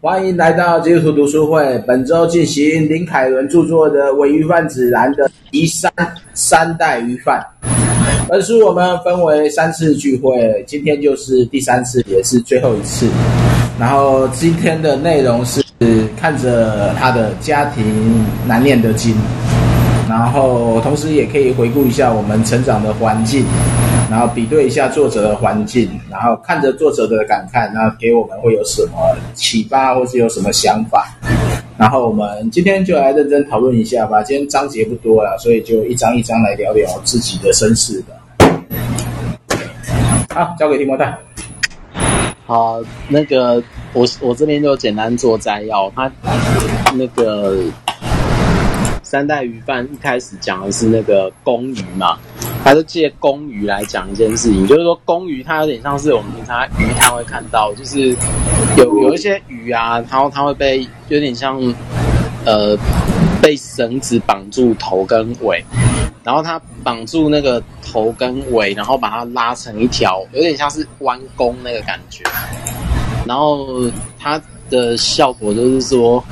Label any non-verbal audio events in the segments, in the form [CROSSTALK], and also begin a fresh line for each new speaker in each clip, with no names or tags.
欢迎来到基督徒读书会。本周进行林凯伦著作的《伪鱼贩指南》的第三三代鱼贩。本书我们分为三次聚会，今天就是第三次，也是最后一次。然后今天的内容是看着他的家庭难念的经，然后同时也可以回顾一下我们成长的环境。然后比对一下作者的环境，然后看着作者的感慨，那给我们会有什么启发，或是有什么想法？然后我们今天就来认真讨论一下吧。今天章节不多了，所以就一章一章来聊聊自己的身世的。好，交给提摩蛋。
好，那个我我这边就简单做摘要。他那个三代鱼贩一开始讲的是那个公鱼嘛。他就借公鱼来讲一件事情，就是说公鱼它有点像是我们平常鱼摊会看到，就是有有一些鱼啊，然后它会被有点像呃被绳子绑住头跟尾，然后它绑住那个头跟尾，然后把它拉成一条，有点像是弯弓那个感觉，然后它的效果就是说，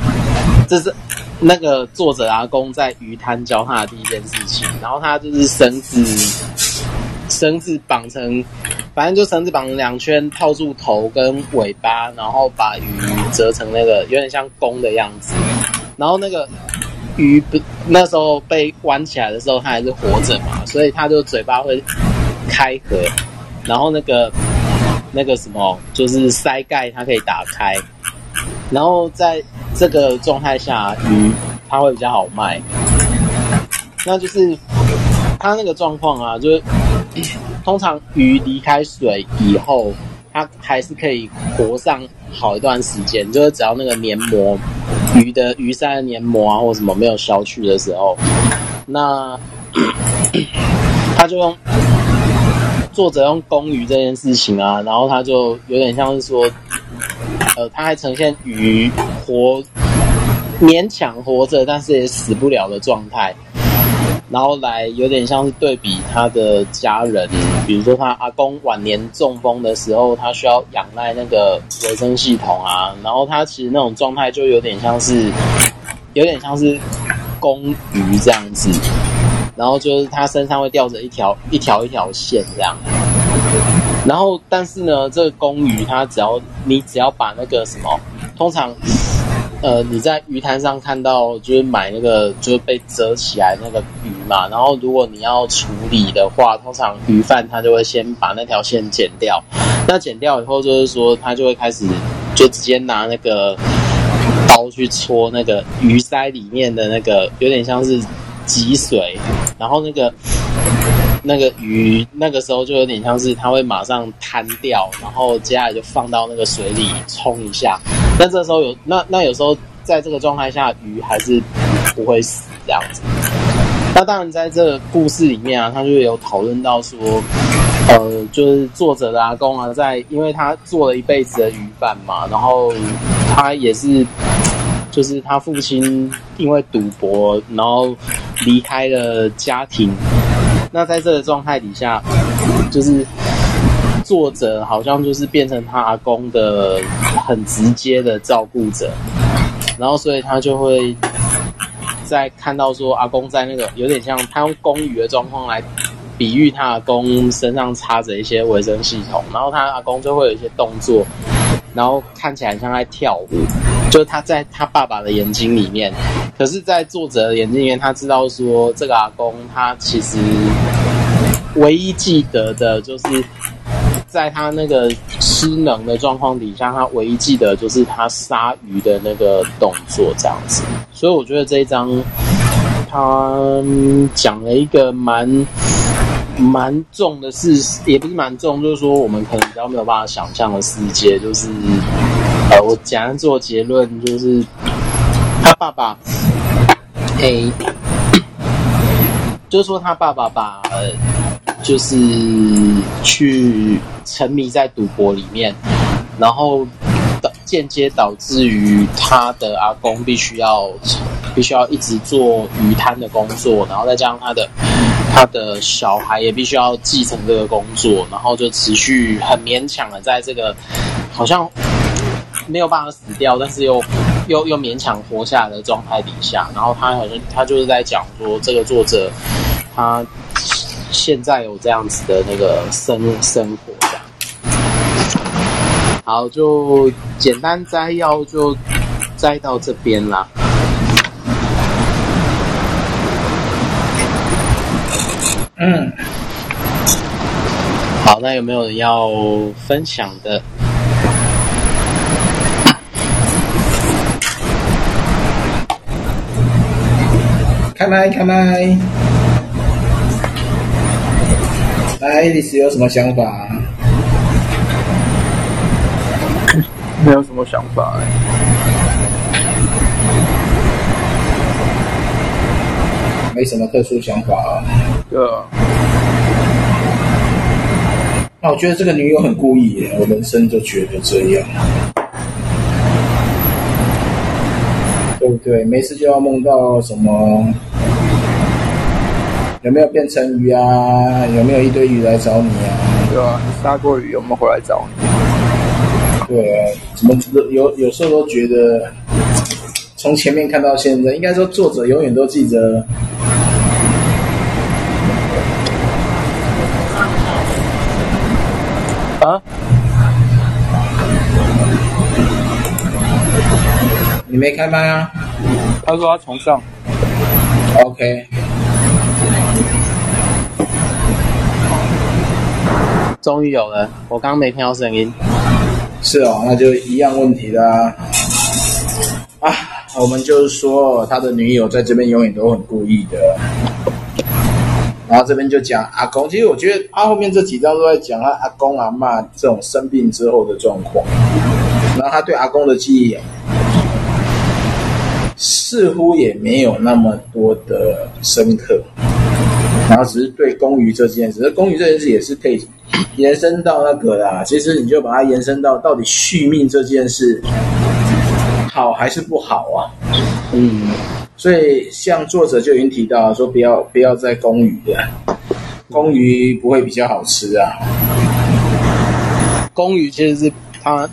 这是。那个作者阿公在鱼摊教他的第一件事情，然后他就是绳子，绳子绑成，反正就绳子绑成两圈，套住头跟尾巴，然后把鱼折成那个有点像弓的样子。然后那个鱼不那时候被弯起来的时候，它还是活着嘛，所以它就嘴巴会开合，然后那个那个什么就是鳃盖它可以打开，然后在。这个状态下，鱼它会比较好卖。那就是它那个状况啊，就是通常鱼离开水以后，它还是可以活上好一段时间。就是只要那个黏膜，鱼的鱼鳃的黏膜啊，或什么没有消去的时候，那 [COUGHS] 他就用作者用公鱼这件事情啊，然后他就有点像是说。呃，它还呈现鱼活勉强活着，但是也死不了的状态，然后来有点像是对比他的家人，比如说他阿公晚年中风的时候，他需要仰赖那个维生系统啊，然后他其实那种状态就有点像是有点像是公鱼这样子，然后就是他身上会吊着一条一条一条线这样。然后，但是呢，这个公鱼它只要你只要把那个什么，通常，呃，你在鱼摊上看到就是买那个就是被折起来那个鱼嘛。然后，如果你要处理的话，通常鱼贩他就会先把那条线剪掉。那剪掉以后，就是说他就会开始就直接拿那个刀去戳那个鱼鳃里面的那个，有点像是脊髓，然后那个。那个鱼那个时候就有点像是它会马上瘫掉，然后接下来就放到那个水里冲一下。但这时候有那那有时候在这个状态下鱼还是不会死这样子。那当然在这个故事里面啊，他就有讨论到说，呃，就是作者的阿公啊，在因为他做了一辈子的鱼贩嘛，然后他也是就是他父亲因为赌博，然后离开了家庭。那在这个状态底下，就是作者好像就是变成他阿公的很直接的照顾者，然后所以他就会在看到说阿公在那个有点像他用公鱼的状况来比喻他阿公身上插着一些维生系统，然后他阿公就会有一些动作，然后看起来像在跳舞，就是他在他爸爸的眼睛里面。可是，在作者的眼睛里面，他知道说，这个阿公他其实唯一记得的，就是在他那个失能的状况底下，他唯一记得就是他杀鱼的那个动作这样子。所以，我觉得这一章他讲了一个蛮蛮重的事，也不是蛮重，就是说我们可能比较没有办法想象的世界，就是呃，我简单做结论，就是他爸爸。A，[COUGHS] 就是说他爸爸把，就是去沉迷在赌博里面，然后导间接导致于他的阿公必须要必须要一直做鱼摊的工作，然后再加上他的他的小孩也必须要继承这个工作，然后就持续很勉强的在这个好像没有办法死掉，但是又又又勉强活下来的状态底下，然后他好像他就是在讲说，这个作者他现在有这样子的那个生生活这样。好，就简单摘要就摘到这边啦。
嗯，
好，那有没有人要分享的？
开麦，开麦！来，你是有什么想法？
没有什么想法哎。
没什么特殊想法啊。
对啊。
那我觉得这个女友很故意耶，我人生就觉得这样。对不对？没事就要梦到什么？有没有变成鱼啊？有没有一堆鱼来找你啊？
对啊，你杀过鱼有没有回来找你？
对啊，怎么有有时候都觉得，从前面看到现在，应该说作者永远都记着。你没开麦啊？
他说他重上。
OK。
终于有了，我刚刚没听到声音。
是哦，那就一样问题啦。啊，我们就是说他的女友在这边永远都很故意的。然后这边就讲阿公，其实我觉得他后面这几章都在讲他阿公阿嬷这种生病之后的状况。然后他对阿公的记忆。似乎也没有那么多的深刻，然后只是对公鱼这件事，这公鱼这件事也是可以延伸到那个啦。其实你就把它延伸到到底续命这件事好还是不好啊？嗯，所以像作者就已经提到说，不要不要再公鱼了，公鱼不会比较好吃啊。
公鱼其实是它。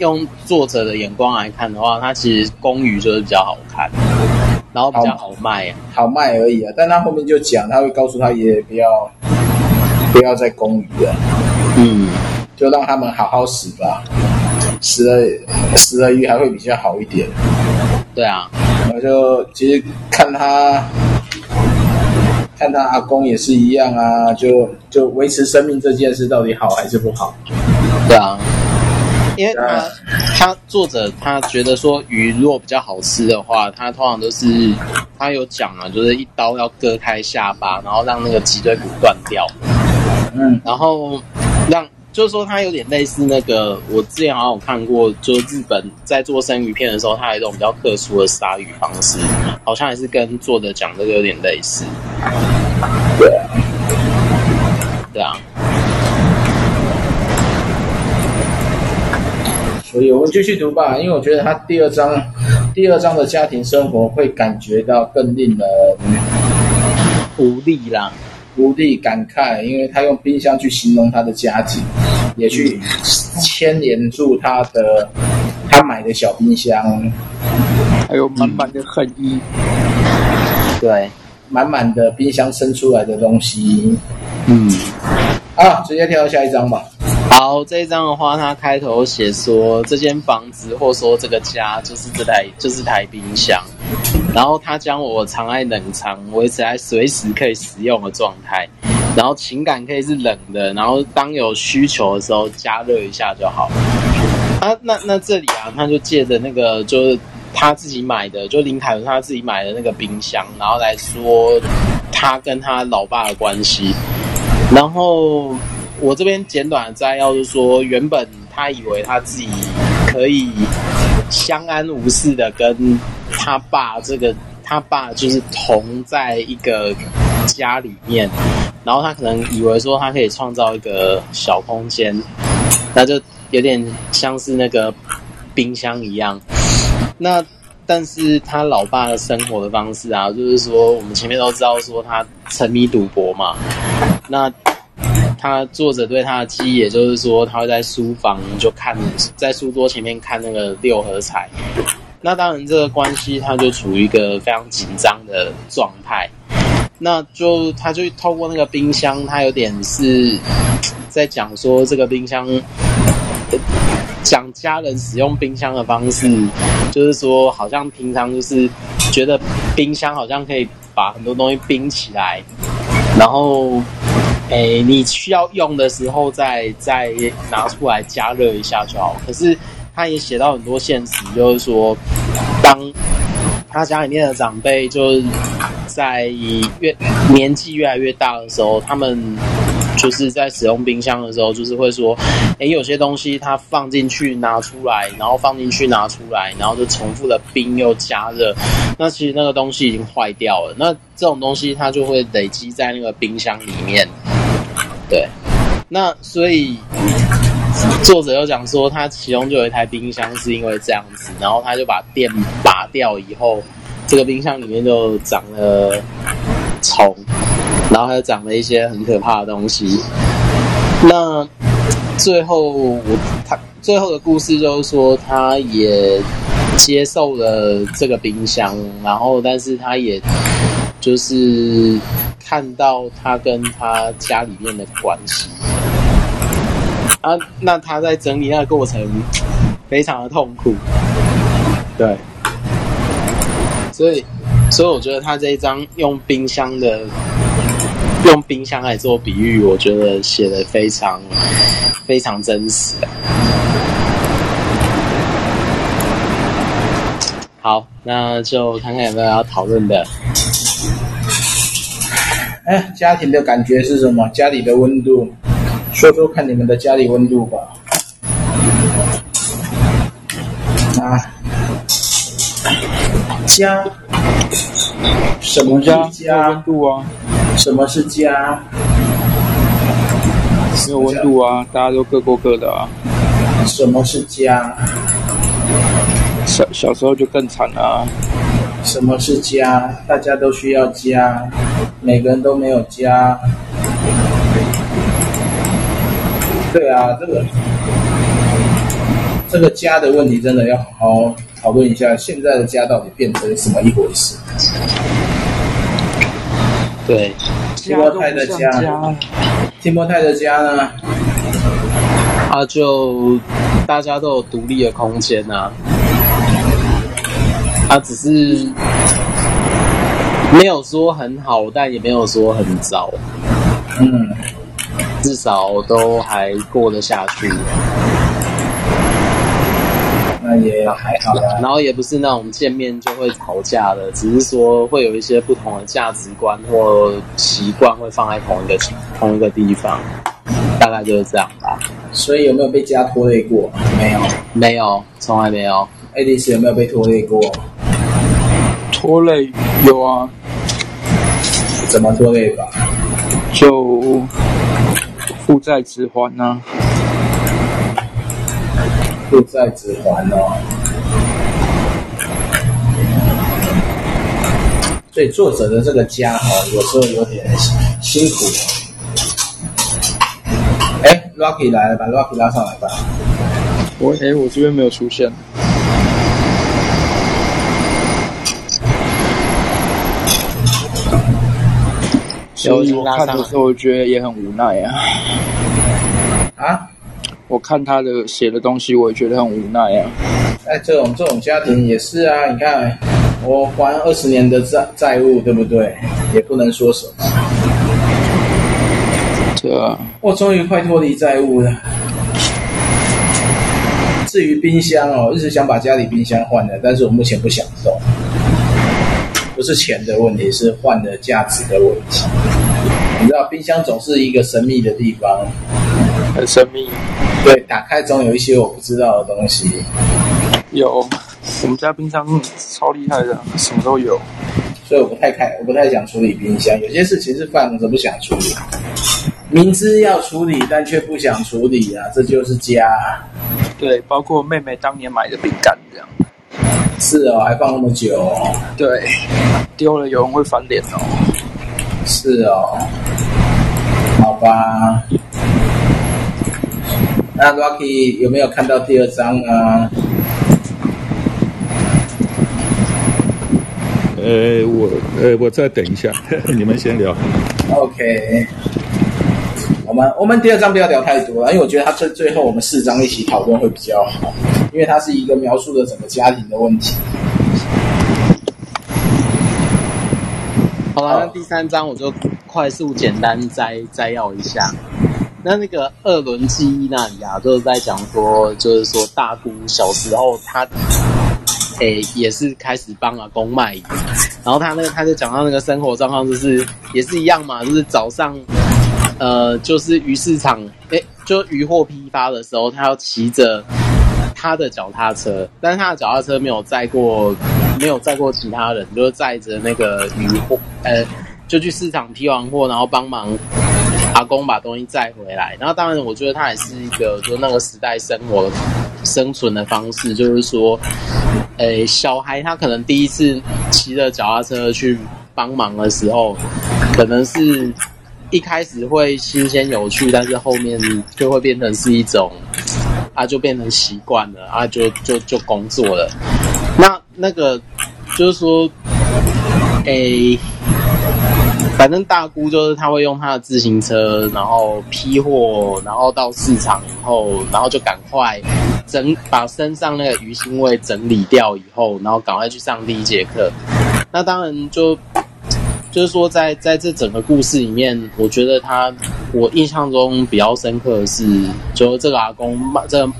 用作者的眼光来看的话，它其实公鱼就是比较好看，然后比较好卖，
好，好卖而已啊。但他后面就讲，他会告诉他爷爷不要不要再公鱼了，嗯，就让他们好好死吧，死了死了鱼还会比较好一点。
对啊，
我就其实看他看他阿公也是一样啊，就就维持生命这件事到底好还是不好？
对啊。因为他他作者他觉得说鱼如果比较好吃的话，他通常都是他有讲啊，就是一刀要割开下巴，然后让那个脊椎骨断掉，嗯，然后让就是说他有点类似那个我之前好像有看过，就是日本在做生鱼片的时候，他有一种比较特殊的杀鱼方式，好像还是跟作者讲这个有点类似，
对啊。所以我们继续读吧，因为我觉得他第二章，第二章的家庭生活会感觉到更令人
无力啦，
无力感慨，因为他用冰箱去形容他的家庭，也去牵连住他的他买的小冰箱，
还有满满的恨意，
对，
满满的冰箱生出来的东西，嗯，啊，直接跳到下一章吧。
好，这一张的话，它开头写说，这间房子或说这个家就是这台就是台冰箱，然后它将我藏在冷藏，维持在随时可以使用的状态，然后情感可以是冷的，然后当有需求的时候加热一下就好。啊，那那这里啊，他就借着那个就是他自己买的，就林凯文他自己买的那个冰箱，然后来说他跟他老爸的关系，然后。我这边简短的摘要就是说，原本他以为他自己可以相安无事的跟他爸这个，他爸就是同在一个家里面，然后他可能以为说他可以创造一个小空间，那就有点像是那个冰箱一样。那但是他老爸的生活的方式啊，就是说我们前面都知道说他沉迷赌博嘛，那。他作者对他的记忆，也就是说，他会在书房就看，在书桌前面看那个六合彩。那当然，这个关系他就处于一个非常紧张的状态。那就他就透过那个冰箱，他有点是在讲说这个冰箱，讲家人使用冰箱的方式，就是说好像平常就是觉得冰箱好像可以把很多东西冰起来，然后。诶，你需要用的时候再再拿出来加热一下就好。可是他也写到很多现实，就是说，当他家里面的长辈就是在越年纪越来越大的时候，他们就是在使用冰箱的时候，就是会说，诶，有些东西他放进去拿出来，然后放进去拿出来，然后就重复的冰又加热，那其实那个东西已经坏掉了。那这种东西它就会累积在那个冰箱里面。对，那所以作者又讲说，他其中就有一台冰箱是因为这样子，然后他就把电拔掉以后，这个冰箱里面就长了虫，然后还长了一些很可怕的东西。那最后我他最后的故事就是说，他也接受了这个冰箱，然后但是他也就是。看到他跟他家里面的关系啊，那他在整理那个过程非常的痛苦，对，所以所以我觉得他这一张用冰箱的用冰箱来做比喻，我觉得写的非常非常真实。好，那就看看有没有要讨论的。
哎，家庭的感觉是什么？家里的温度，说说看你们的家里温度吧。啊，家，什么叫家？
温度啊？
什么是家？
没有温度啊，大家都各过各的啊。
什么是家？
小小时候就更惨了啊。
什么是家？大家都需要家，每个人都没有家。对啊，这个这个家的问题真的要好好讨论一下。现在的家到底变成什么一回事？
对，
提摩太的家，提摩太的家呢？
他就大家都有独立的空间啊。他只是没有说很好，但也没有说很糟。
嗯，
至少都还过得下去。
那也还好啦。
然后也不是那种见面就会吵架的，只是说会有一些不同的价值观或习惯会放在同一个同一个地方，大概就是这样吧。
所以有没有被家拖累过？没有，
没有，从来没有。
爱丽丝有没有被拖累过？
拖累有啊，
怎么拖累法？
就负债之还呐、啊，
负债子还哦。所以作者的这个家哈，有时候有点辛苦。哎，Rocky 来了，把 Rocky 拉上来吧。
我哎，我这边没有出现。所以我看的时候，我觉得也很无奈啊。
啊？
我看他的写的东西，我也觉得很无奈啊。
哎，这种这种家庭也是啊。你看，我还二十年的债债务，对不对？也不能说什么。
这啊。
我终于快脱离债务了。至于冰箱哦，一直想把家里冰箱换了，但是我目前不想动。不是钱的问题，是换的价值的问题。你知道，冰箱总是一个神秘的地方，
很神秘。
对，打开总有一些我不知道的东西。
有，我们家冰箱超厉害的，什么都有。
所以我不太开，我不太想处理冰箱。有些事情是放着不想处理，明知要处理但却不想处理啊，这就是家。
对，包括妹妹当年买的饼干这样。
是哦，还放那么久哦。
对，丢了有人会翻脸哦。
是哦，好吧。那 Rocky 有没有看到第二章啊？
呃，我呃，我再等一下，[LAUGHS] 你们先聊。
OK，我们我们第二章不要聊太多了，因为我觉得他最最后我们四章一起讨论会比较好，因为它是一个描述了整个家庭的问题。
好了，那第三章我就快速简单摘摘要一下。那那个二轮记忆那里啊，就是在讲说，就是说大姑小时候她，诶、欸、也是开始帮阿公卖鱼，然后他那个他就讲到那个生活状况，就是也是一样嘛，就是早上，呃，就是鱼市场，诶、欸、就鱼货批发的时候，他要骑着他的脚踏车，但是他的脚踏车没有载过，没有载过其他人，就是载着那个鱼货，呃，就去市场批完货，然后帮忙。阿公把东西载回来，然后当然，我觉得他也是一个说那个时代生活生存的方式，就是说，诶，小孩他可能第一次骑着脚踏车去帮忙的时候，可能是一开始会新鲜有趣，但是后面就会变成是一种，啊，就变成习惯了，啊，就就就工作了。那那个就是说，诶。反正大姑就是她会用她的自行车，然后批货，然后到市场以后，然后就赶快整把身上那个鱼腥味整理掉以后，然后赶快去上第一节课。那当然就就是说在，在这整个故事里面，我觉得他我印象中比较深刻的是，就这个阿公卖这个、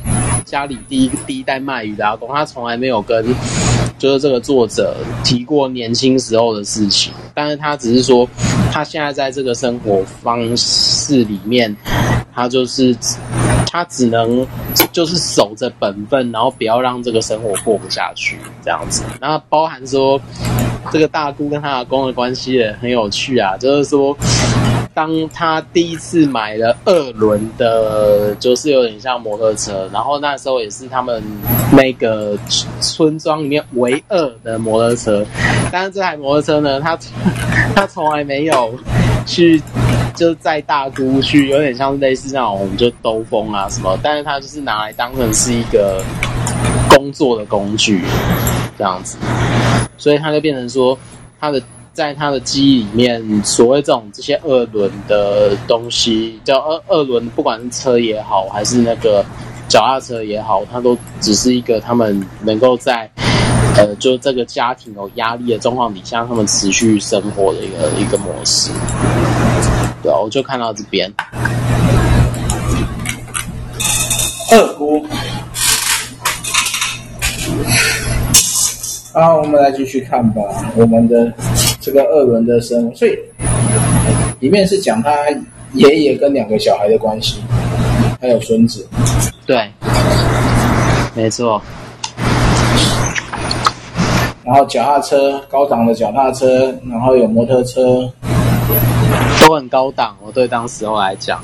家里第一第一代卖鱼的阿公，他从来没有跟。就是这个作者提过年轻时候的事情，但是他只是说，他现在在这个生活方式里面，他就是他只能就是守着本分，然后不要让这个生活过不下去这样子。然后包含说，这个大姑跟他阿公的关系也很有趣啊，就是说。当他第一次买了二轮的，就是有点像摩托车，然后那时候也是他们那个村庄里面唯二的摩托车。但是这台摩托车呢，他他从来没有去，就是载大姑去，有点像类似那种就兜风啊什么。但是他就是拿来当成是一个工作的工具，这样子，所以他就变成说他的。在他的记忆里面，所谓这种这些二轮的东西，叫二二轮，不管是车也好，还是那个脚踏车也好，它都只是一个他们能够在呃，就这个家庭有压力的状况底下，他们持续生活的一个一个模式。对，我就看到这边
二姑。好，我们来继续看吧，我们的。这个二轮的生活，所以里面是讲他爷爷跟两个小孩的关系，还有孙子。
对，没错。
然后脚踏车，高档的脚踏车，然后有摩托车，
都很高档。我对当时候来讲，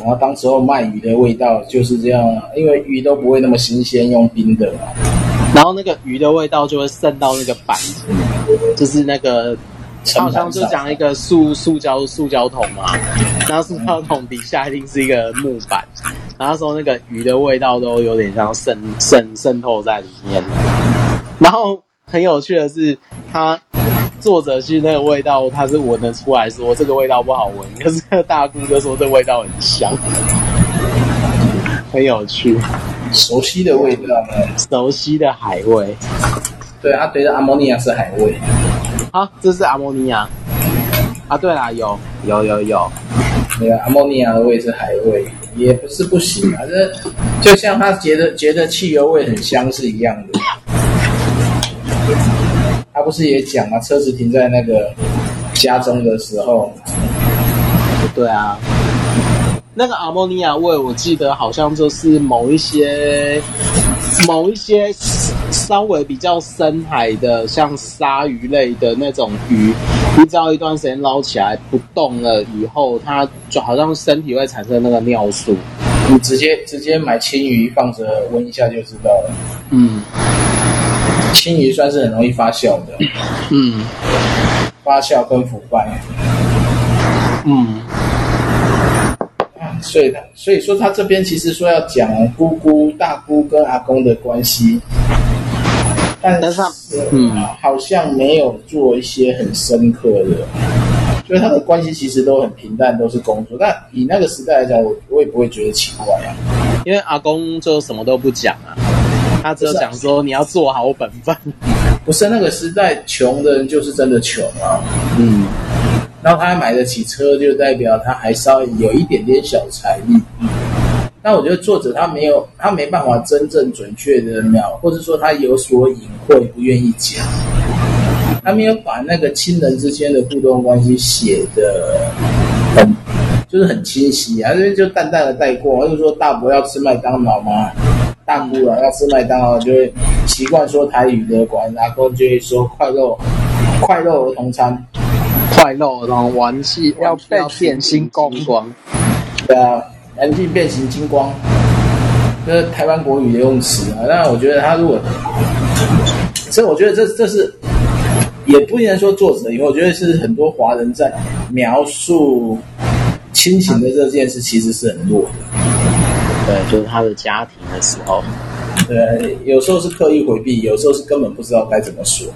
然后当时候卖鱼的味道就是这样，因为鱼都不会那么新鲜，用冰的嘛。
然后那个鱼的味道就会渗到那个板子，就是那个好像就讲一个塑塑胶塑胶桶嘛，然后塑胶桶底下一定是一个木板，然后说那个鱼的味道都有点像渗渗渗透在里面。然后很有趣的是，他作者是那个味道，他是闻得出来说这个味道不好闻，可是大姑就说这味道很香，很有趣。
熟悉的味道？
熟悉的海味。
对，他觉得阿摩尼亚是海味。
啊，这是阿摩尼亚。啊，对啦，有有有有。
对啊，阿摩尼亚的味是海味，也不是不行啊。这就像他觉得觉得汽油味很香是一样的。他不是也讲吗？车子停在那个家中的时候。
对啊。那个阿莫尼亚味，我记得好像就是某一些、某一些稍微比较深海的，像鲨鱼类的那种鱼，你只要一段时间捞起来不动了以后，它就好像身体会产生那个尿素。
你直接直接买青鱼放着温一下就知道了。
嗯，
青鱼算是很容易发酵的。
嗯，
发酵跟腐败。
嗯。
所以所以说他这边其实说要讲姑姑、大姑跟阿公的关系，但是嗯，好像没有做一些很深刻的，所以他的关系其实都很平淡，都是工作。但以那个时代来讲，我我也不会觉得奇怪啊，
因为阿公就什么都不讲啊，他只有讲说你要做好本分。
不是那个时代，穷的人就是真的穷啊。嗯，然后他还买得起车，就代表他还稍微有一点点小财力。那我觉得作者他没有，他没办法真正准确的描，或者说他有所隐晦，不愿意讲。他没有把那个亲人之间的互动关系写得很，就是很清晰啊，这就淡淡的带过。就是说大伯要吃麦当劳吗？大姑啊，要吃麦当劳就会习惯说台语的，管阿公就会说快乐快乐儿童餐，
快乐儿童玩具要变变形金光，
对啊，玩具变形金光，这是台湾国语的用词啊。那我觉得他如果，所以我觉得这这是。也不能说作者，因为我觉得是很多华人在描述亲情的这件事，其实是很弱的。
对，就是他的家庭的时候，
对，有时候是刻意回避，有时候是根本不知道该怎么说。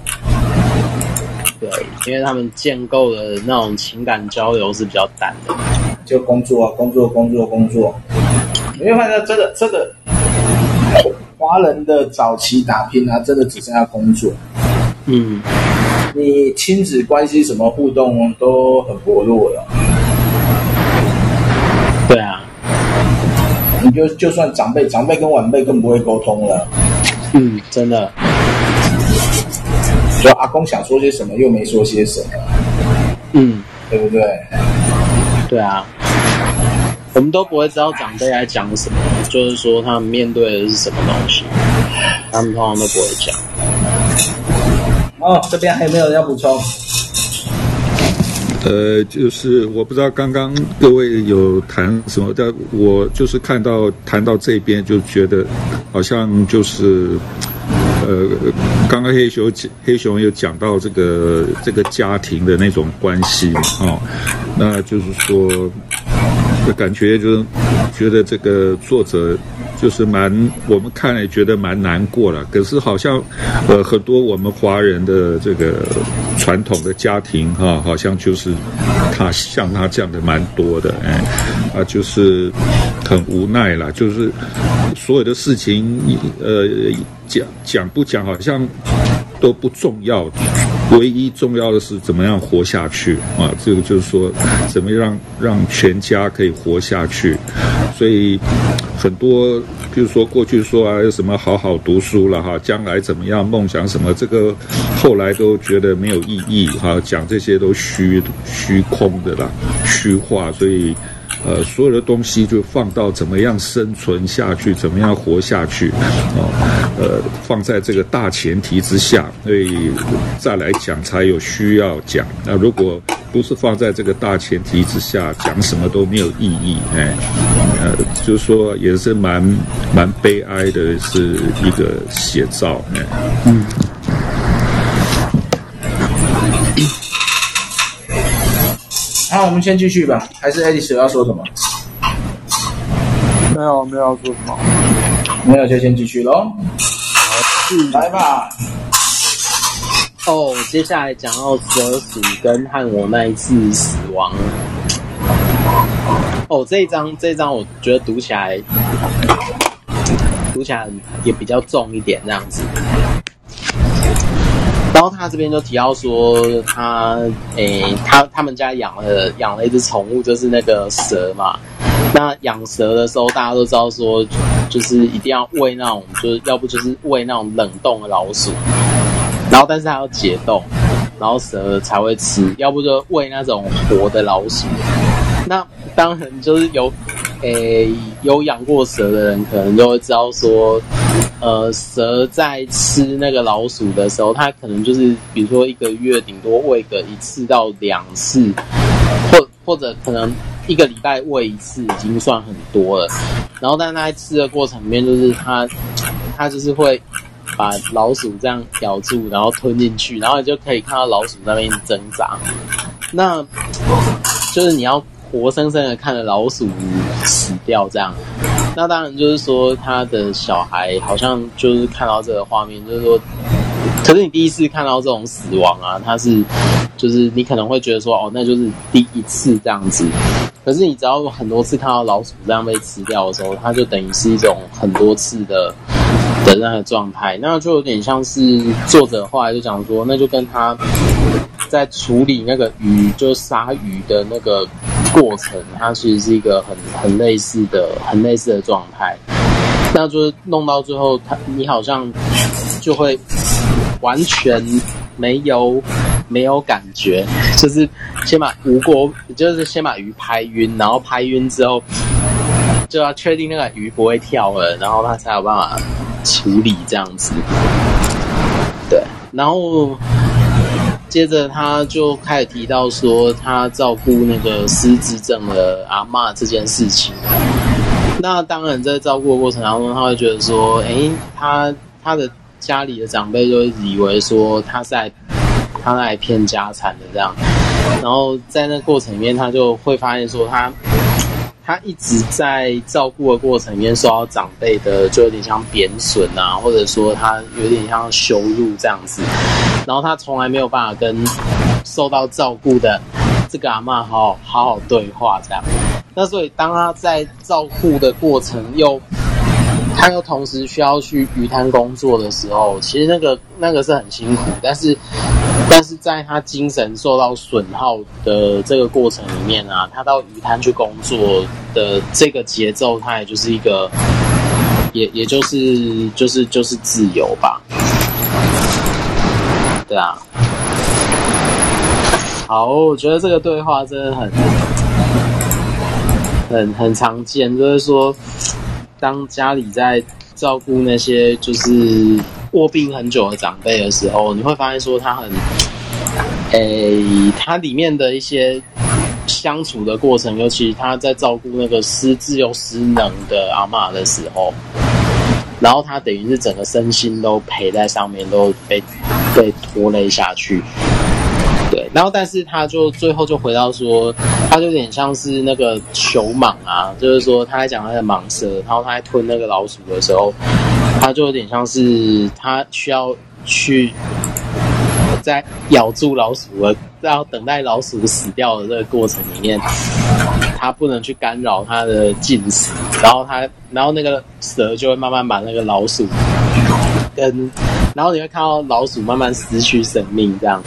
对，因为他们建构的那种情感交流是比较淡的，
就工作啊，工作，工作，工作。你会发现，真的这个华人的早期打拼啊，真的只剩下工作。嗯。你亲子关系什么互动都很薄弱了。
对啊，
你就就算长辈，长辈跟晚辈更不会沟通了。
嗯，真的。
说阿公想说些什么，又没说些什么。
嗯，
对不对？
对啊，我们都不会知道长辈在讲什么，就是说他们面对的是什么东西，他们通常都不会讲。
哦，这边还有没有人要补充？
呃，就是我不知道刚刚各位有谈什么，但我就是看到谈到这边就觉得好像就是，呃，刚刚黑熊黑熊有讲到这个这个家庭的那种关系嘛，哦，那就是说，感觉就是觉得这个作者。就是蛮，我们看了也觉得蛮难过了。可是好像，呃，很多我们华人的这个传统的家庭哈、好像就是他像他这样的蛮多的，哎，啊，就是很无奈啦。就是所有的事情，呃，讲讲不讲，好像都不重要。唯一重要的是怎么样活下去啊！这个就是说，怎么让让全家可以活下去。所以很多，比如说过去说啊，什么好好读书了哈，将来怎么样，梦想什么，这个后来都觉得没有意义哈，讲这些都虚虚空的啦，虚化。所以。呃，所有的东西就放到怎么样生存下去，怎么样活下去，哦，呃，放在这个大前提之下，所以再来讲才有需要讲。那如果不是放在这个大前提之下，讲什么都没有意义，哎，呃，就是说也是蛮蛮悲哀的，是一个写照，哎，嗯。
好，我们先继续吧。还是爱丽丝要说什么？
没有，没有要说什么。
没有就先继续喽。来吧。
哦，接下来讲到蛇鼠跟和我那一次死亡。哦，这一章这一章我觉得读起来读起来也比较重一点，这样子。他这边就提到说，他诶，他他们家养了养了一只宠物，就是那个蛇嘛。那养蛇的时候，大家都知道说，就是一定要喂那种，就是要不就是喂那种冷冻的老鼠，然后但是它要解冻，然后蛇才会吃，要不就喂那种活的老鼠。那当然就是有诶有养过蛇的人，可能就会知道说。呃，蛇在吃那个老鼠的时候，它可能就是，比如说一个月顶多喂个一次到两次，或或者可能一个礼拜喂一次，已经算很多了。然后，但它在吃的过程里面，就是它它就是会把老鼠这样咬住，然后吞进去，然后你就可以看到老鼠在那边挣扎。那就是你要活生生的看着老鼠死掉这样。那当然就是说，他的小孩好像就是看到这个画面，就是说，可是你第一次看到这种死亡啊，他是就是你可能会觉得说，哦，那就是第一次这样子。可是你只要很多次看到老鼠这样被吃掉的时候，它就等于是一种很多次的的那个状态，那就有点像是作者后来就讲说，那就跟他在处理那个鱼，就是杀鱼的那个过程，它其实是一个很很类似的、很类似的状态。那就是弄到最后，他你好像就会完全没有。没有感觉，就是先把无锅，就是先把鱼拍晕，然后拍晕之后，就要确定那个鱼不会跳了，然后他才有办法处理这样子。对，然后接着他就开始提到说，他照顾那个失智症的阿嬷这件事情。那当然在照顾的过程当中，他会觉得说，诶，他他的家里的长辈就会以为说他在。他来骗家产的这样，然后在那过程里面，他就会发现说，他他一直在照顾的过程里面受到长辈的，就有点像贬损啊，或者说他有点像羞辱这样子，然后他从来没有办法跟受到照顾的这个阿妈好好好好对话这样，那所以当他在照顾的过程又。他又同时需要去鱼摊工作的时候，其实那个那个是很辛苦，但是，但是在他精神受到损耗的这个过程里面啊，他到鱼滩去工作的这个节奏，他也就是一个，也也就是就是就是自由吧，对啊。好，我觉得这个对话真的很很很常见，就是说。当家里在照顾那些就是卧病很久的长辈的时候，你会发现说他很，诶、欸，他里面的一些相处的过程，尤其他在照顾那个失智又失能的阿嬷的时候，然后他等于是整个身心都陪在上面，都被被拖累下去。对，然后但是他就最后就回到说，他就有点像是那个球蟒啊，就是说他在讲他的蟒蛇，然后他在吞那个老鼠的时候，他就有点像是他需要去在咬住老鼠的，然后等待老鼠死掉的这个过程里面，它不能去干扰它的进食，然后它，然后那个蛇就会慢慢把那个老鼠跟，然后你会看到老鼠慢慢失去生命这样。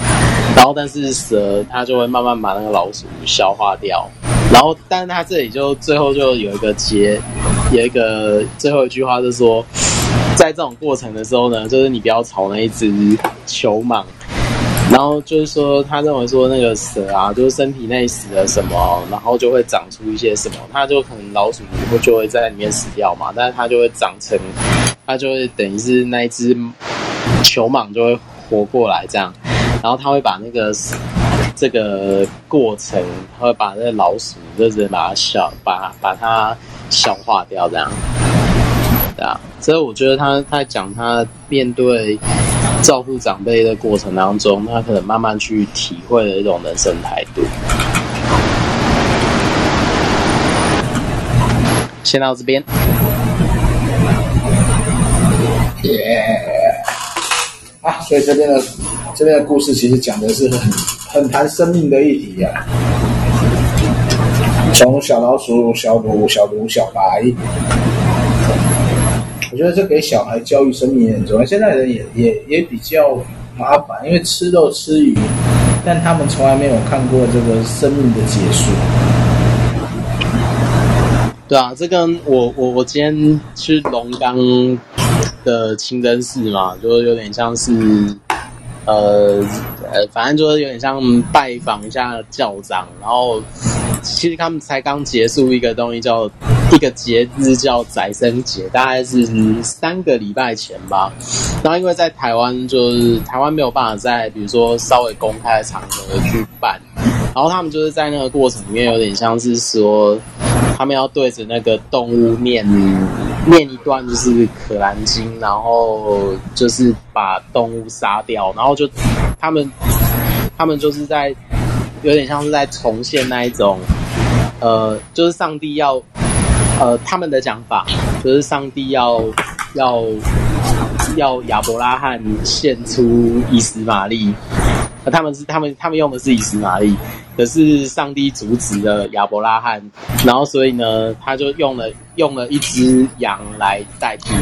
然后，但是蛇它就会慢慢把那个老鼠消化掉。然后，但是它这里就最后就有一个结，有一个最后一句话，就是说，在这种过程的时候呢，就是你不要吵那一只球蟒。然后就是说，他认为说那个蛇啊，就是身体内死了什么，然后就会长出一些什么，它就可能老鼠以后就会在里面死掉嘛，但是它就会长成，它就会等于是那一只球蟒就会活过来这样。然后他会把那个这个过程，他会把那个老鼠就是把它消，把把它消化掉，这样，对啊。所以我觉得他他讲他面对照顾长辈的过程当中，他可能慢慢去体会的一种人生态度。先到这边。
耶、yeah. 啊，所以这边的。这边的故事其实讲的是很很谈生命的议题呀、啊，从小老鼠、小鹿、小鹿、小白，我觉得这给小孩教育生命也很重要。现在人也也也比较麻烦，因为吃肉吃鱼，但他们从来没有看过这个生命的结束。
对啊，这跟我我我今天去龙岗的清真寺嘛，就有点像是。呃呃，反正就是有点像拜访一下教长，然后其实他们才刚结束一个东西叫一个节日叫宰牲节，大概是三个礼拜前吧。然后因为在台湾，就是台湾没有办法在比如说稍微公开的场合去办，然后他们就是在那个过程里面有点像是说。他们要对着那个动物念念一段，就是《可兰经》，然后就是把动物杀掉，然后就他们他们就是在有点像是在重现那一种呃，就是上帝要，呃，他们的讲法就是上帝要要要亚伯拉罕献出以斯玛利，呃，他们是他们他们用的是以斯玛利，可是上帝阻止了亚伯拉罕，然后所以呢，他就用了用了一只羊来代替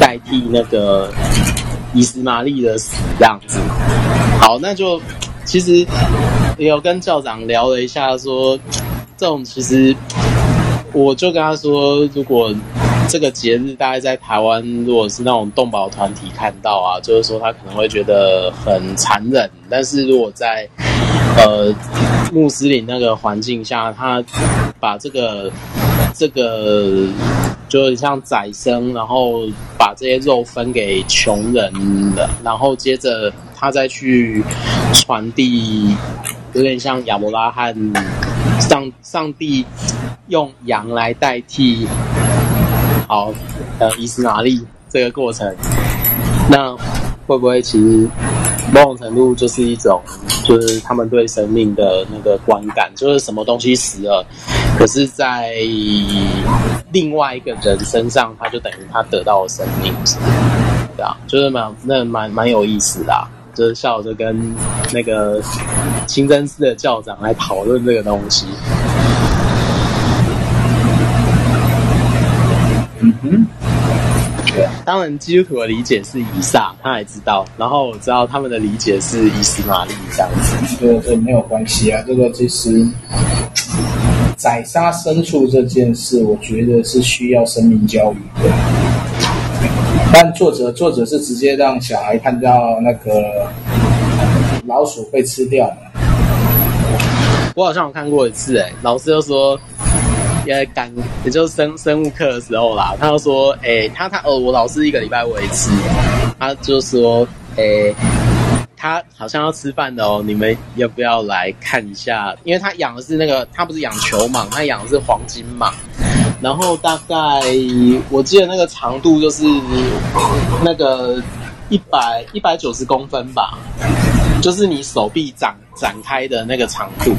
代替那个以斯玛利的死这样子。好，那就其实也有跟教长聊了一下，说这种其实，我就跟他说，如果这个节日大概在台湾，如果是那种动保团体看到啊，就是说他可能会觉得很残忍，但是如果在呃穆斯林那个环境下，他把这个这个。就像宰生，然后把这些肉分给穷人的，然后接着他再去传递，有点像亚伯拉罕上上帝用羊来代替，好，呃，以斯玛利这个过程，那会不会其实某种程度就是一种，就是他们对生命的那个观感，就是什么东西死了。可是，在另外一个人身上，他就等于他得到了生命，对啊，就是蛮那蛮蛮有意思的，啊，就是笑着跟那个清真寺的教长来讨论这个东西。嗯哼，对啊，当然基督徒的理解是以撒，他也知道，然后我知道他们的理解是以斯玛利这样子。
这个这没有关系啊，这个其实。宰杀牲畜这件事，我觉得是需要生命教育的。但作者作者是直接让小孩看到那个老鼠被吃掉的。
我好像有看过一次，哎，老师就说，也赶，也就是生生物课的时候啦，他就说，哎，他他哦，我老师一个礼拜喂一次，他就说，哎。他好像要吃饭的哦，你们要不要来看一下？因为他养的是那个，他不是养球蟒，他养的是黄金蟒。然后大概我记得那个长度就是那个一百一百九十公分吧，就是你手臂展展开的那个长度，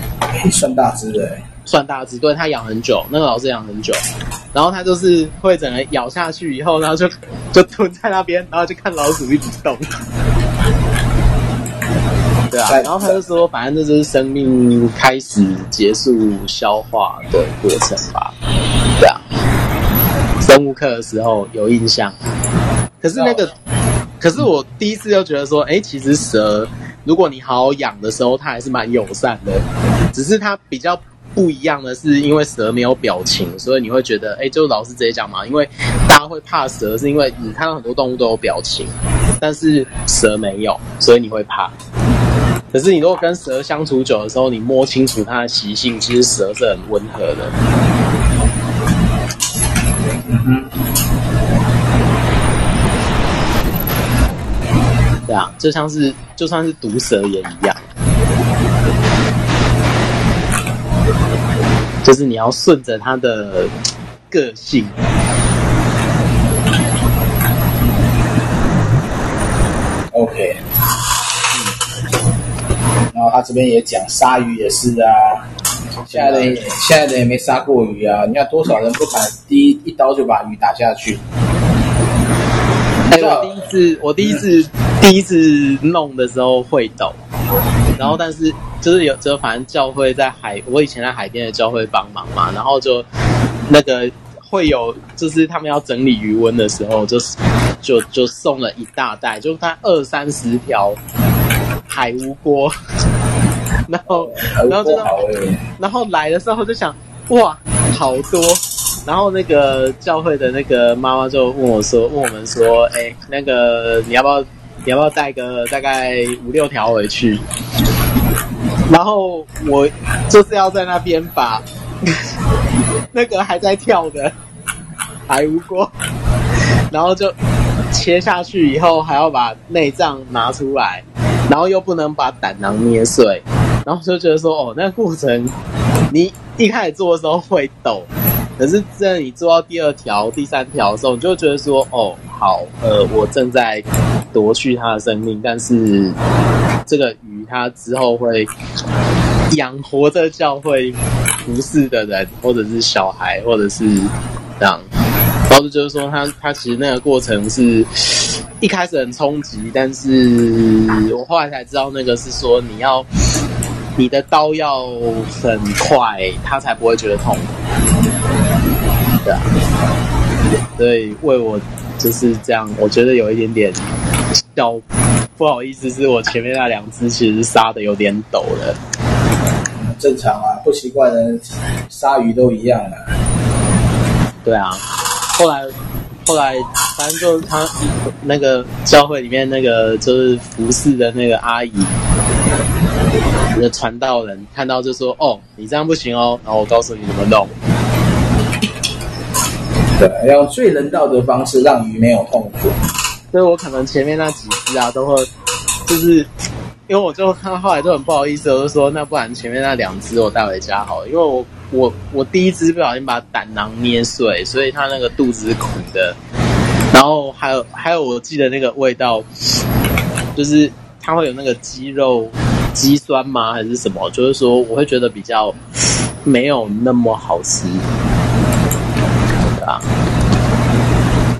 算大只的，
算大只。对，他养很久，那个老师养很久，然后他就是会整个咬下去以后，然后就 [LAUGHS] 就蹲在那边，然后就看老鼠一直动。[LAUGHS] 对啊，然后他就说，反正这就是生命开始结束消化的过程吧。对啊，生物课的时候有印象。可是那个，可是我第一次就觉得说，哎，其实蛇，如果你好好养的时候，它还是蛮友善的。只是它比较不一样的是，因为蛇没有表情，所以你会觉得，哎，就老师直接讲嘛，因为大家会怕蛇，是因为你看到很多动物都有表情，但是蛇没有，所以你会怕。可是你如果跟蛇相处久的时候，你摸清楚它的习性，其实蛇是很温和的。嗯，对啊，就像是就算是毒蛇也一样，就是你要顺着他的个性。
OK。然后他这边也讲杀鱼也是啊，现在人现在人也没杀过鱼啊，你看多少人不敢第一一刀就把鱼打下去。
哎，我第一次我第一次、嗯、第一次弄的时候会抖，然后但是就是有就反正教会在海，我以前在海边的教会帮忙嘛，然后就那个会有就是他们要整理余温的时候，就是就就送了一大袋，就大概二三十条。海无锅，[LAUGHS] 然后，然后就，然后来的时候就想，哇，好多，然后那个教会的那个妈妈就问我说，问我们说，哎，那个你要不要，你要不要带个大概五六条回去？然后我就是要在那边把 [LAUGHS] 那个还在跳的海无锅，然后就切下去以后，还要把内脏拿出来。然后又不能把胆囊捏碎，然后就觉得说，哦，那过程，你一开始做的时候会抖，可是在你做到第二条、第三条的时候，你就觉得说，哦，好，呃，我正在夺去他的生命，但是这个鱼它之后会养活这教会服侍的人，或者是小孩，或者是这样。然后就是说他，他他其实那个过程是一开始很冲击，但是我后来才知道，那个是说你要你的刀要很快，他才不会觉得痛。对啊，所以为我就是这样，我觉得有一点点小不好意思，是我前面那两只其实杀的有点抖了。
正常啊，不习惯的鲨鱼都一样的。
对啊。后来，后来，反正就是他那个教会里面那个就是服侍的那个阿姨，那个传道人看到就说：“哦，你这样不行哦。”然后我告诉你怎么弄。
对，要用最人道的方式让鱼没有痛苦。
所以我可能前面那几只啊，都会就是。因为我就看 [LAUGHS] 后来就很不好意思，我就说那不然前面那两只我带回家好了，因为我我我第一只不小心把胆囊捏碎，所以它那个肚子是苦的。然后还有还有我记得那个味道，就是它会有那个鸡肉鸡酸吗？还是什么？就是说我会觉得比较没有那么好吃，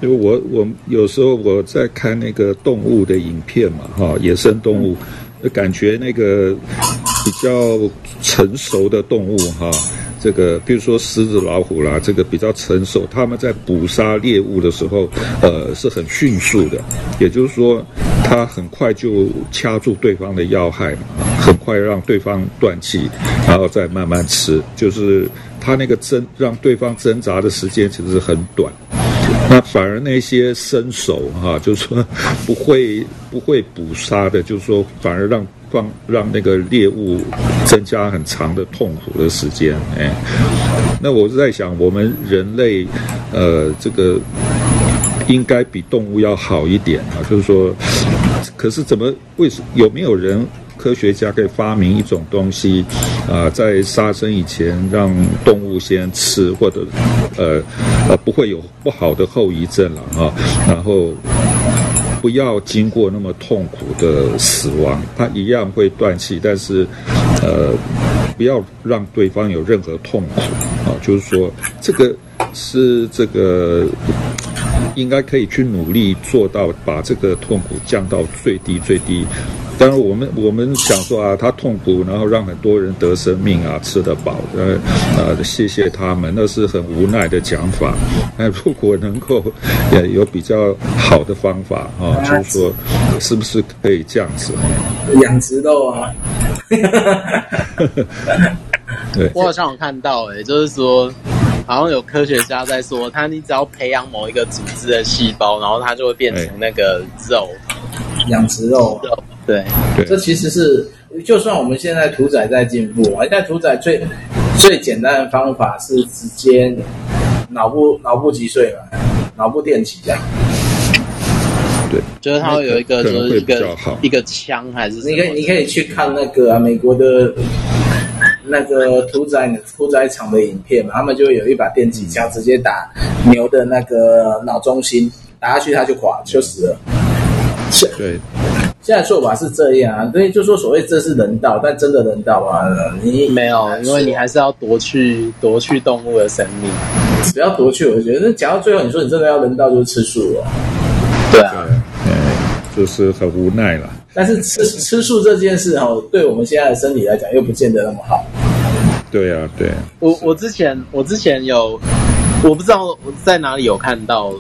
因为我我有时候我在看那个动物的影片嘛，哈，野生动物。感觉那个比较成熟的动物哈，这个比如说狮子、老虎啦，这个比较成熟，他们在捕杀猎物的时候，呃，是很迅速的，也就是说，他很快就掐住对方的要害，很快让对方断气，然后再慢慢吃，就是他那个挣让对方挣扎的时间其实是很短。那反而那些生手哈，就是说不会不会捕杀的，就是说反而让放让那个猎物增加很长的痛苦的时间。哎，那我是在想，我们人类呃，这个应该比动物要好一点啊，就是说，可是怎么为什有没有人？科学家可以发明一种东西，啊、呃，在杀生以前让动物先吃，或者，呃，呃，不会有不好的后遗症了啊。然后不要经过那么痛苦的死亡，它一样会断气，但是，呃，不要让对方有任何痛苦啊。就是说，这个是这个应该可以去努力做到，把这个痛苦降到最低最低。当然，我们我们想说啊，他痛苦，然后让很多人得生命啊，吃得饱，呃，呃，谢谢他们，那是很无奈的讲法。那如果能够也有比较好的方法啊，就是说，是不是可以这样子？
养殖肉啊？[LAUGHS]
对，我好像有看到，哎，就是说，好像有科学家在说，他你只要培养某一个组织的细胞，然后它就会变成那个肉，
养殖肉。
对，
这其实是，就算我们现在屠宰在进步，现在屠宰最最简单的方法是直接脑部脑部击碎嘛，脑部电击这样。
对，
就是它会有一个就是一个一个枪还是？
你可以你可以去看那个啊，美国的那个屠宰屠宰场的影片嘛，他们就会有一把电击枪直接打牛的那个脑中心，打下去它就垮就死了。
对。
现在做法是这样啊，所以就说所谓这是人道，但真的人道啊？你
没有，因为你还是要夺去夺去动物的生命。
只要夺去，我觉得那讲到最后，你说你真的要人道，就是吃素哦。
对啊，
对，就是很无奈了。
但是吃吃素这件事哦，对我们现在的身体来讲，又不见得那么好。
对啊，对。
我我之前我之前有，我不知道我在哪里有看到。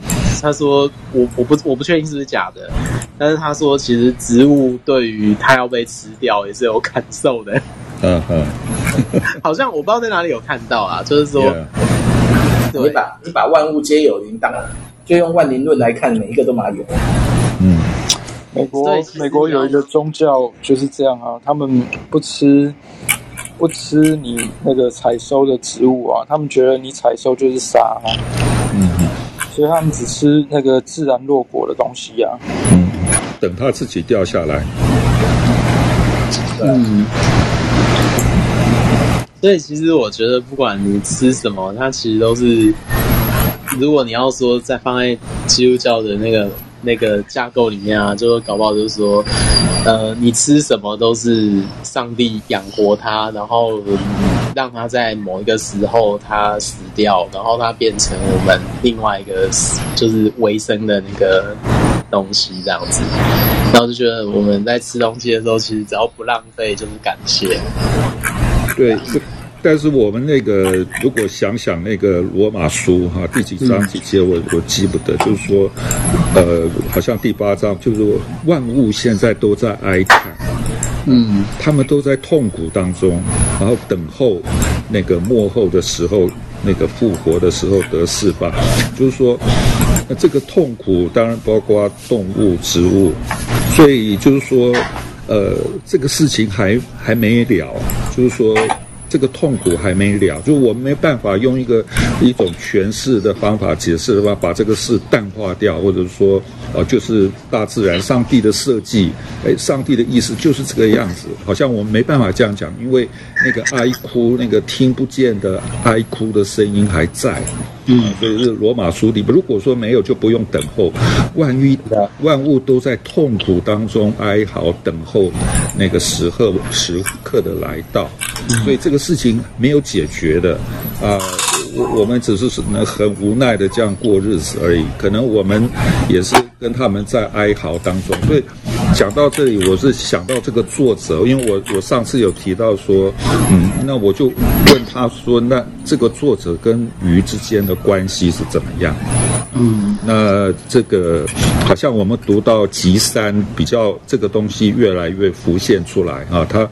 他说：“我我不我不确定是不是假的，但是他说其实植物对于它要被吃掉也是有感受的。嗯嗯，[LAUGHS] 好像我不知道在哪里有看到啊，就是说.
你把你把万物皆有灵，当然就用万灵论来看，每一个都蛮有。
嗯，美国美国有一个宗教就是这样啊，他们不吃不吃你那个采收的植物啊，他们觉得你采收就是杀啊。”所以他们只吃那个自然落果的东西呀、啊，
嗯，等它自己掉下来。
嗯，所以其实我觉得，不管你吃什么，它其实都是，如果你要说再放在基督教的那个那个架构里面啊，就会搞不好就是说，呃，你吃什么都是上帝养活它，然后。让他在某一个时候他死掉，然后他变成我们另外一个就是维生的那个东西这样子，然后就觉得我们在吃东西的时候，其实只要不浪费就是感谢。
对，但是我们那个如果想想那个罗马书哈，第几章几节我我记不得，就是说，呃，好像第八章就是说万物现在都在哀叹。嗯，他们都在痛苦当中，然后等候那个幕后的时候，那个复活的时候得释放。就是说，那这个痛苦当然包括动物、植物，所以就是说，呃，这个事情还还没了，就是说。这个痛苦还没了，就我们没办法用一个一种诠释的方法解释的话，把这个事淡化掉，或者说，呃，就是大自然、上帝的设计，哎，上帝的意思就是这个样子，好像我们没办法这样讲，因为那个哀哭，那个听不见的哀哭的声音还在。嗯，所以是罗马书里，如果说没有，就不用等候。万一万物都在痛苦当中哀嚎，等候那个时刻时刻的来到。所以这个事情没有解决的啊，我我们只是能很无奈的这样过日子而已。可能我们也是跟他们在哀嚎当中。所以讲到这里，我是想到这个作者，因为我我上次有提到说，嗯，那我就问他说，那这个作者跟鱼之间的。关系是怎么样？嗯，那这个好像我们读到吉三，比较这个东西越来越浮现出来啊。他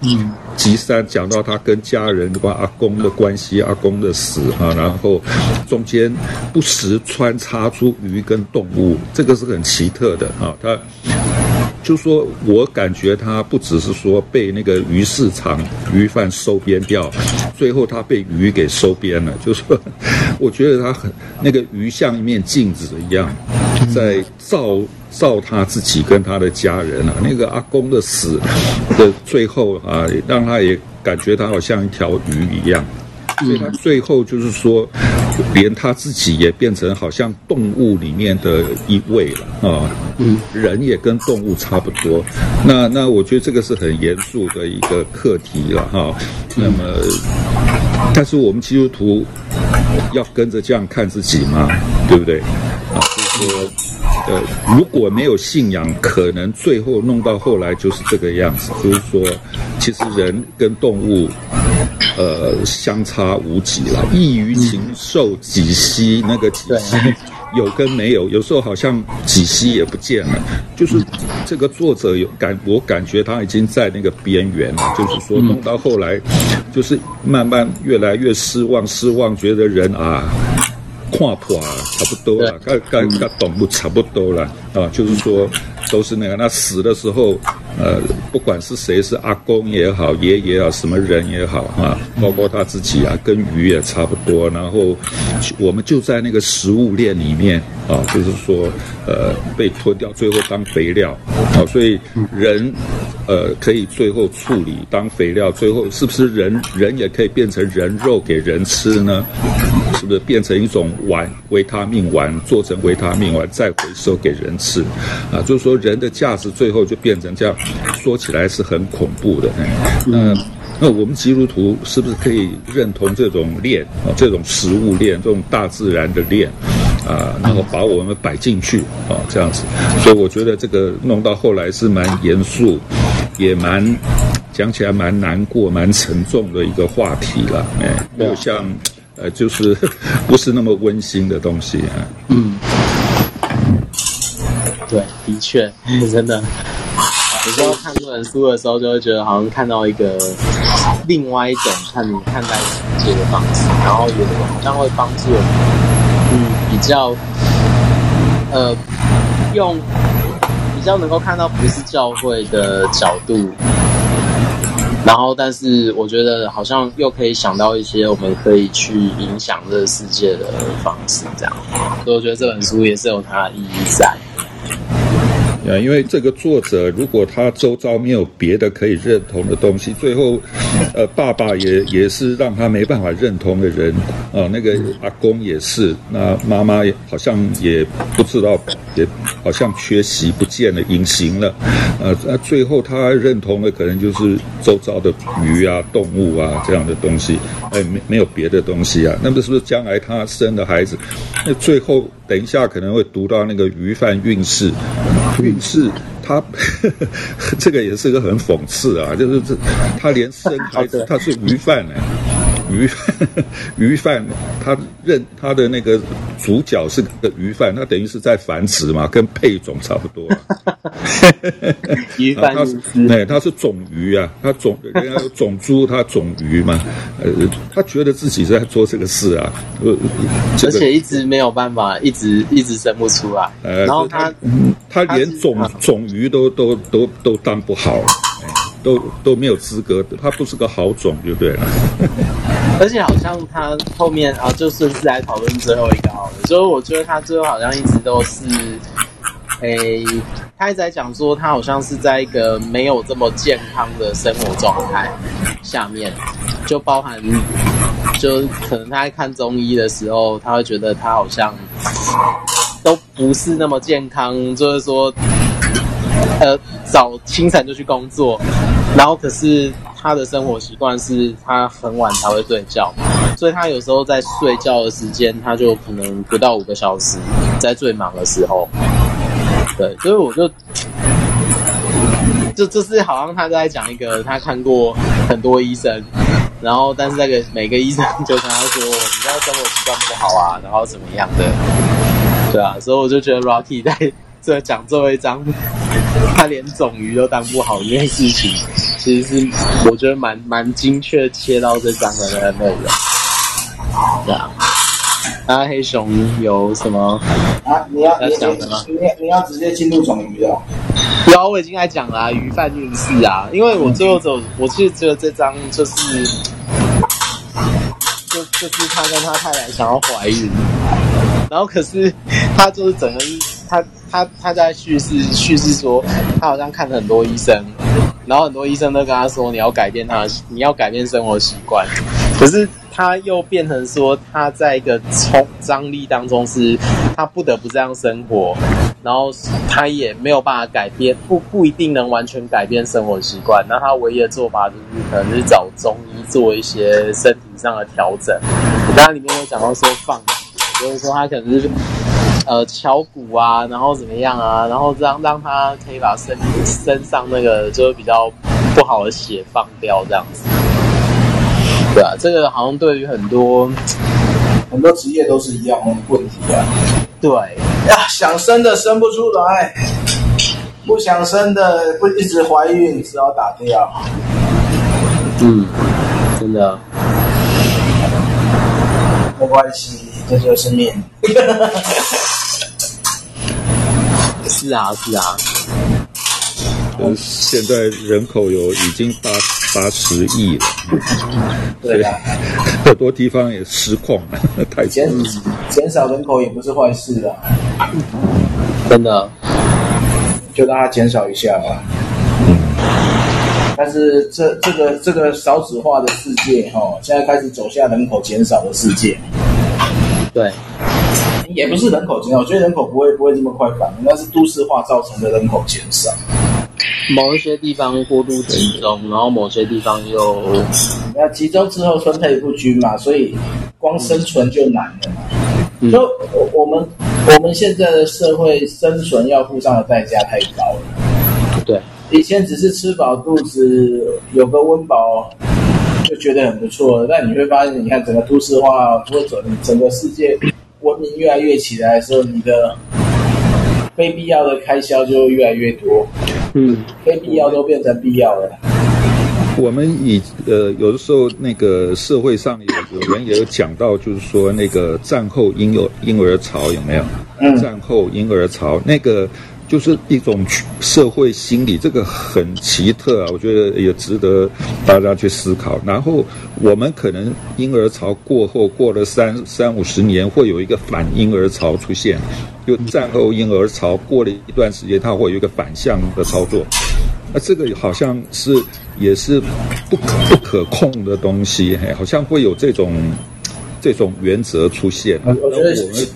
吉三讲到他跟家人的话，阿公的关系，阿公的死啊，然后中间不时穿插出鱼跟动物，这个是很奇奇特的啊。他。就说，我感觉他不只是说被那个鱼市场鱼贩收编掉，最后他被鱼给收编了。[LAUGHS] 就说，我觉得他很那个鱼像一面镜子一样，在照照他自己跟他的家人啊。那个阿公的死的最后啊，让他也感觉他好像一条鱼一样。所以他最后就是说，连他自己也变成好像动物里面的一位了啊，嗯，人也跟动物差不多。那那我觉得这个是很严肃的一个课题了哈。那么，但是我们基督徒要跟着这样看自己吗？对不对？说，呃，如果没有信仰，可能最后弄到后来就是这个样子，就是说，其实人跟动物。呃，相差无几了。异于禽兽，几息那个几息 [LAUGHS] 有跟没有，有时候好像几息也不见了。就是这个作者有感，我感觉他已经在那个边缘了。就是说，弄到后来，就是慢慢越来越失望，失望，觉得人啊，跨破啊，差不多了，该该该懂不差不多了啊。就是说，都是那个，那死的时候。呃，不管是谁，是阿公也好，爷爷也好，什么人也好，啊，包括他自己啊，跟鱼也差不多。然后，我们就在那个食物链里面啊，就是说，呃，被吞掉，最后当肥料。啊，所以人，呃，可以最后处理当肥料，最后是不是人人也可以变成人肉给人吃呢？是不是变成一种丸维他命丸，做成维他命丸再回收给人吃？啊，就是说人的价值最后就变成这样，说起来是很恐怖的。那那我们基督徒是不是可以认同这种链啊，这种食物链，这种大自然的链啊，然后把我们摆进去啊，这样子？所以我觉得这个弄到后来是蛮严肃，也蛮讲起来蛮难过、蛮沉重的一个话题了。哎，没有像。呃，就是 [LAUGHS] 不是那么温馨的东西啊。嗯，
对，的确，[LAUGHS] 真的。有时候看这本书的时候，就会觉得好像看到一个另外一种看看待世界的方式，然后也好像会帮助我们，嗯，比较呃，用比较能够看到不是教会的角度。然后，但是我觉得好像又可以想到一些我们可以去影响这个世界的方式，这样。所以我觉得这本书也是有它的意义在。
因为这个作者如果他周遭没有别的可以认同的东西，最后呃，爸爸也也是让他没办法认同的人啊、那个阿公也是，那妈妈好像也不知道，也好像缺席不见了，隐形了，呃，那最后他认同的可能就是周遭的鱼啊、动物啊这样的东西，哎，没没有别的东西啊，那么是不是将来他生的孩子，那最后等一下可能会读到那个鱼贩运势，运势。他呵呵 [LAUGHS] 这个也是个很讽刺啊，就是这他连生孩子他是鱼贩呢。鱼 [LAUGHS] 鱼贩，他认他的那个主角是个鱼贩，他等于是在繁殖嘛，跟配种差不多。[LAUGHS]
鱼贩
他是哎，他是种鱼啊，他种人家有种猪，他种鱼嘛。呃，他觉得自己在做这个事啊，呃，
而且一直没有办法，一直一直生不出来。呃，然后他
他连种种鱼都都都都当不好。都都没有资格，他不是个好种就对了。[LAUGHS]
而且好像他后面啊，就顺势来讨论最后一个好了。所以我觉得他最后好像一直都是，诶，他一直在讲说他好像是在一个没有这么健康的生活状态下面，就包含就可能他在看中医的时候，他会觉得他好像都不是那么健康，就是说。呃，早清晨就去工作，然后可是他的生活习惯是他很晚才会睡觉，所以他有时候在睡觉的时间，他就可能不到五个小时，在最忙的时候。对，所以我就，就这是好像他在讲一个他看过很多医生，然后但是那个每个医生就跟他说，你知道生活习惯不好啊，然后怎么样的，对啊，所以我就觉得 Rocky 在。[LAUGHS] 这讲最后一章，他连种鱼都当不好一件事情，其实是我觉得蛮蛮精确切到这章的那个内容。对啊，那黑熊有什么
啊？你要你讲的吗？你你，要直接进入种鱼了？
有啊，我已经在讲了、啊、鱼贩运势啊，因为我最后走，我其实觉得这张就是，就就是他跟他太太想要怀孕，然后可是他就是整个他。他他在叙事叙事说，他好像看了很多医生，然后很多医生都跟他说，你要改变他，你要改变生活习惯。可是他又变成说，他在一个冲张力当中，是他不得不这样生活，然后他也没有办法改变，不不一定能完全改变生活习惯。那他唯一的做法就是可能是找中医做一些身体上的调整。当然里面有讲到说放，就是说他可能是。呃，敲鼓啊，然后怎么样啊？然后让让他可以把身身上那个就是比较不好的血放掉，这样子。对啊，这个好像对于很多
很多职业都是一样的问题啊。
对
呀，想生的生不出来，不想生的不一直怀孕，只好打掉。
嗯，真的。
没关系，这就是命。[LAUGHS]
是啊，是啊。
嗯，现在人口有已经八八十亿了，
对啊，[LAUGHS]
很多地方也失控了，[LAUGHS] 太
减减少人口也不是坏事啊，
真的，
就让它减少一下吧。嗯，但是这这个这个少子化的世界哈、哦，现在开始走向人口减少的世界。
对。
也不是人口减少，我觉得人口不会不会这么快反应，那是都市化造成的人口减少。
某一些地方过度集中，然后某些地方又……
那集中之后分配不均嘛，所以光生存就难了嘛。嗯、就我我们我们现在的社会生存要付上的代价太高了。
对，
以前只是吃饱肚子，有个温饱就觉得很不错，但你会发现，你看整个都市化或者整个世界。文明越来越起来的时候，你的非必要的开销就会越来越多。
嗯，
非必要都变成必要了。
我们以呃，有的时候那个社会上有有人也有讲到，就是说那个战后婴幼婴儿潮有没有？嗯，战后婴儿潮那个。就是一种社会心理，这个很奇特啊，我觉得也值得大家去思考。然后我们可能婴儿潮过后，过了三三五十年，会有一个反婴儿潮出现。就战后婴儿潮过了一段时间，它会有一个反向的操作。那这个好像是也是不可不可控的东西，嘿，好像会有这种这种原则出现。
我觉得我们，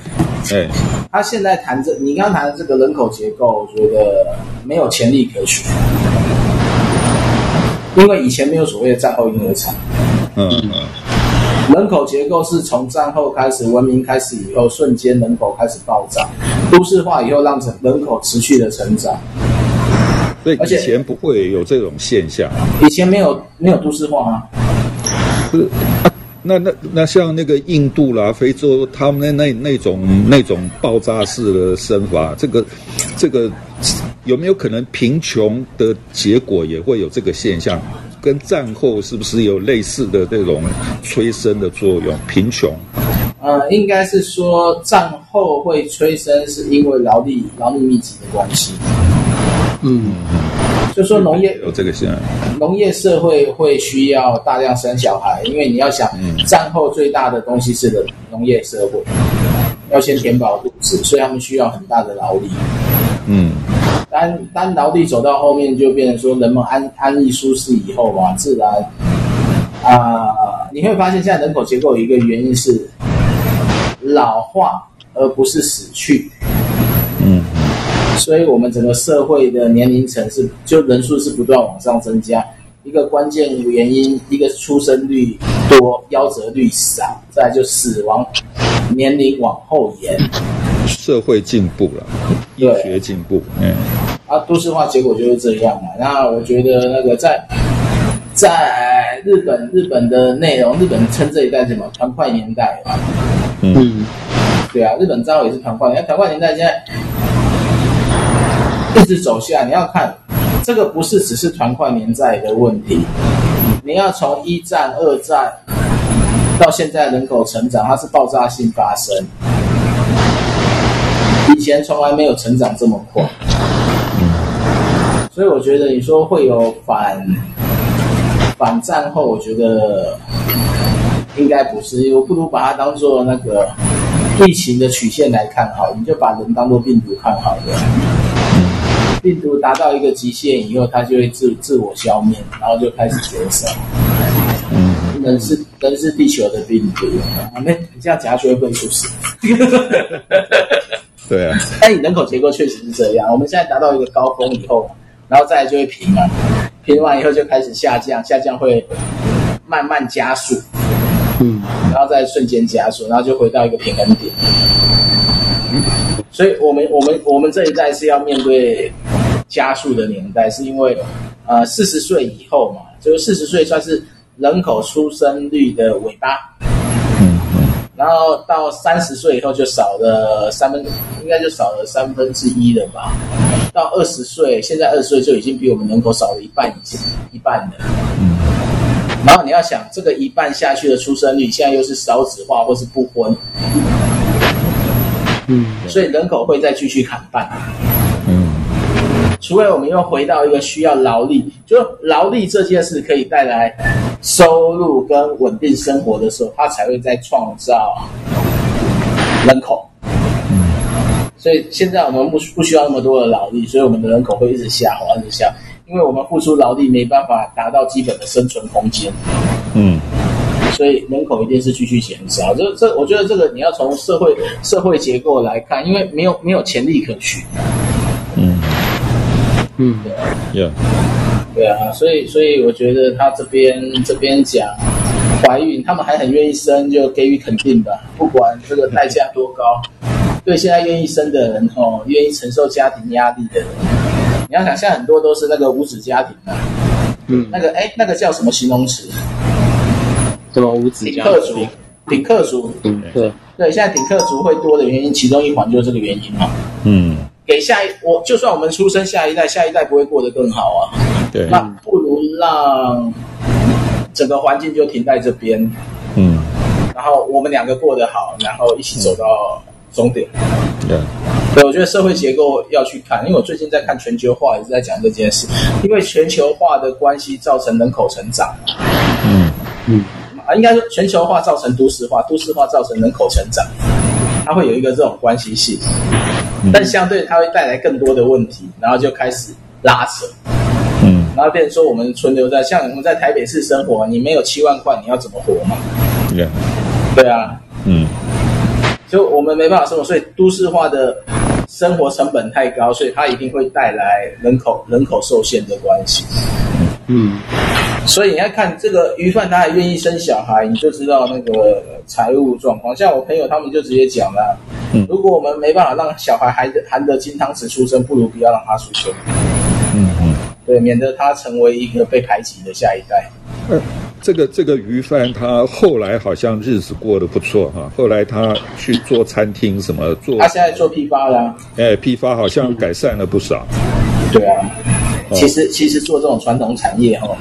哎，
他现在谈这，你刚刚谈的这个人口结构，我觉得没有潜力可取，因为以前没有所谓的战后婴儿潮。嗯嗯。人口结构是从战后开始，文明开始以后，瞬间人口开始暴涨，都市化以后让成人口持续的成长。
所以以前不会有这种现象。
以前没有没有都市化吗？
不是，啊、那那那像那个印度啦、非洲，他们那那那种那种爆炸式的生法，这个这个有没有可能贫穷的结果也会有这个现象？跟战后是不是有类似的这种催生的作用？贫穷，
呃，应该是说战后会催生，是因为劳力劳力密集的关系。嗯，就说农业
有这个现象，
农业社会会需要大量生小孩，因为你要想，战后最大的东西是的农业社会，要先填饱肚子，所以他们需要很大的劳力。嗯。当当劳力走到后面，就变成说人们安安逸舒适以后嘛，自然啊、呃，你会发现现在人口结构有一个原因是老化，而不是死去。嗯，所以我们整个社会的年龄层是就人数是不断往上增加，一个关键原因，一个出生率多，夭折率少，再来就死亡年龄往后延。
社会进步了，医学进步，嗯，
啊，都市化结果就是这样嘛。那我觉得那个在在日本，日本的内容，日本称这一代什么？团块年代嘛，嗯，对啊，日本战后也是团块年，团块年代现在一直走下，你要看这个不是只是团块年代的问题，你要从一战、二战到现在人口成长，它是爆炸性发生。以前从来没有成长这么快，所以我觉得你说会有反反战后，我觉得应该不是，我不如把它当做那个疫情的曲线来看好，你就把人当做病毒看好了。病毒达到一个极限以后，它就会自自我消灭，然后就开始减少。人是人是地球的病毒啊！没你这样讲就会被出事。[LAUGHS]
对啊，
但你人口结构确实是这样。我们现在达到一个高峰以后，然后再来就会平了，平完以后就开始下降，下降会慢慢加速，嗯，然后再瞬间加速，然后就回到一个平衡点。所以我们我们我们这一代是要面对加速的年代，是因为呃四十岁以后嘛，就是四十岁算是人口出生率的尾巴。然后到三十岁以后就少了三分，应该就少了三分之一了吧。到二十岁，现在二十岁就已经比我们人口少了一半以前一半了。然后你要想，这个一半下去的出生率，现在又是少子化或是不婚。嗯。所以人口会再继续砍半。嗯。除非我们又回到一个需要劳力，就劳力这件事可以带来。收入跟稳定生活的时候，它才会再创造人口。所以现在我们不不需要那么多的劳力，所以我们的人口会一直下滑，一直下，因为我们付出劳力没办法达到基本的生存空间。嗯，所以人口一定是继续减少。这这，我觉得这个你要从社会社会结构来看，因为没有没有潜力可取。嗯嗯，对，Yeah. 对啊，所以所以我觉得他这边这边讲怀孕，他们还很愿意生，就给予肯定吧。不管这个代价多高，对现在愿意生的人哦，愿意承受家庭压力的人，你要想，现在很多都是那个无子家庭啊。嗯，那个哎，那个叫什么形容词？
什么无子？
顶客族，顶客族。嗯，对对，现在顶客族会多的原因，其中一环就是这个原因嘛。嗯。给下一我，就算我们出生下一代，下一代不会过得更好啊。对，那不如让整个环境就停在这边。嗯，然后我们两个过得好，然后一起走到终点。对，对，我觉得社会结构要去看，因为我最近在看全球化，也是在讲这件事。因为全球化的关系造成人口成长。嗯嗯，啊，应该说全球化造成都市化，都市化造成人口成长，它会有一个这种关系性。但相对它会带来更多的问题，然后就开始拉扯，嗯，然然后变成说我们存留在像我们在台北市生活，你没有七万块，你要怎么活嘛？
对，
对啊，
嗯，
就我们没办法生活，所以都市化的生活成本太高，所以它一定会带来人口人口受限的关系。
嗯，
所以你要看这个鱼贩，他还愿意生小孩，你就知道那个财务状况。像我朋友他们就直接讲了，嗯，如果我们没办法让小孩含含得金汤匙出生，不如不要让他出生。
嗯嗯，
对，免得他成为一个被排挤的下一代。
嗯，这个这个鱼贩他后来好像日子过得不错哈，后来他去做餐厅什么做，
他现在做批发了，
哎，批发好像改善了不少。
对啊。其实，其实做这种传统产业哦，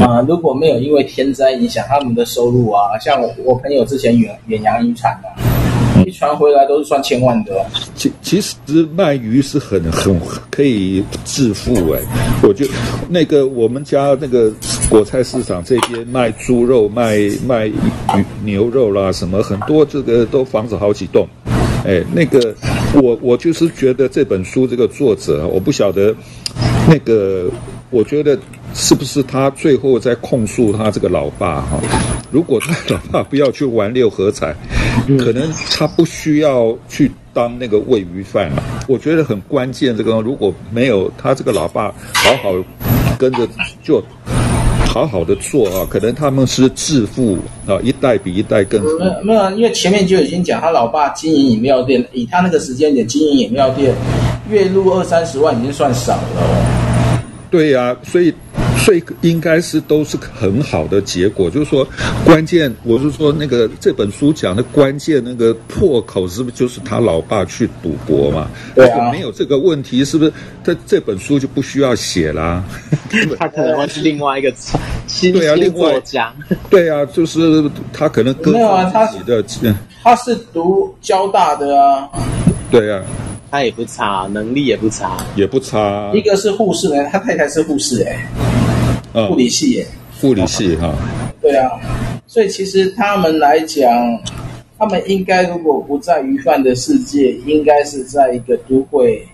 啊、呃，如果没有因为天灾影响他们的收入啊，像我我朋友之前远远洋渔产啊，一船回来都是算千万的。
其其实卖鱼是很很可以致富哎，我觉得那个我们家那个果菜市场这边卖猪肉、卖卖鱼牛肉啦，什么很多这个都房子好几栋。哎，那个我我就是觉得这本书这个作者，我不晓得。那个，我觉得是不是他最后在控诉他这个老爸哈？如果他老爸不要去玩六合彩，可能他不需要去当那个喂鱼贩了。我觉得很关键，这个如果没有他这个老爸好好跟着就好好的做啊，可能他们是致富啊，一代比一代更。
没有没有，因为前面就已经讲他老爸经营饮料店，以他那个时间点经营饮料店，月入二三十万已经算少了。
对呀、啊，所以，所以应该是都是很好的结果。就是说，关键我是说，那个这本书讲的关键那个破口，是不是就是他老爸去赌博嘛？
对啊。
如果没有这个问题，是不是他这本书就不需要写啦？[LAUGHS]
他可能会是另外一个新
对啊，另外
作家。
对啊，就是他可能跟
没有啊，他
的
他是读交大的啊。
对啊。
他也不差，能力也不差，
也不差。
一个是护士呢，他太太是护士哎，护理系哎，
护理系哈。
对啊，所以其实他们来讲，他们应该如果不在鱼贩的世界，应该是在一个都会，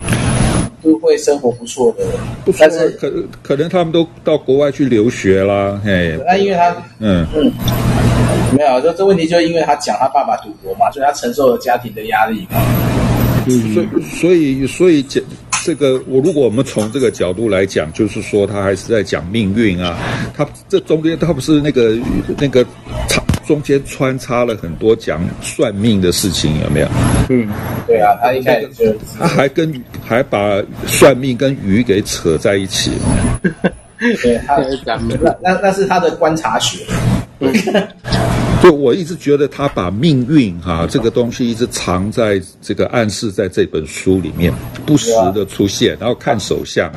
都会生活不错的。
不错，但是可可能他们都到国外去留学啦，嘿。
那因为他，嗯嗯，没有，这这问题就因为他讲他爸爸赌博嘛，所以他承受了家庭的压力嘛。
嗯，所以，所以，所以讲这个，我如果我们从这个角度来讲，就是说他还是在讲命运啊。他这中间他不是那个那个插中间穿插了很多讲算命的事情，有没有？
嗯，对啊，他一开始就
他还跟还把算命跟鱼给扯在一起。[LAUGHS]
对，他 [LAUGHS] 那那那是他的观察学。[LAUGHS] 嗯
就我一直觉得他把命运哈、啊、这个东西一直藏在这个暗示在这本书里面，不时的出现，然后看手相，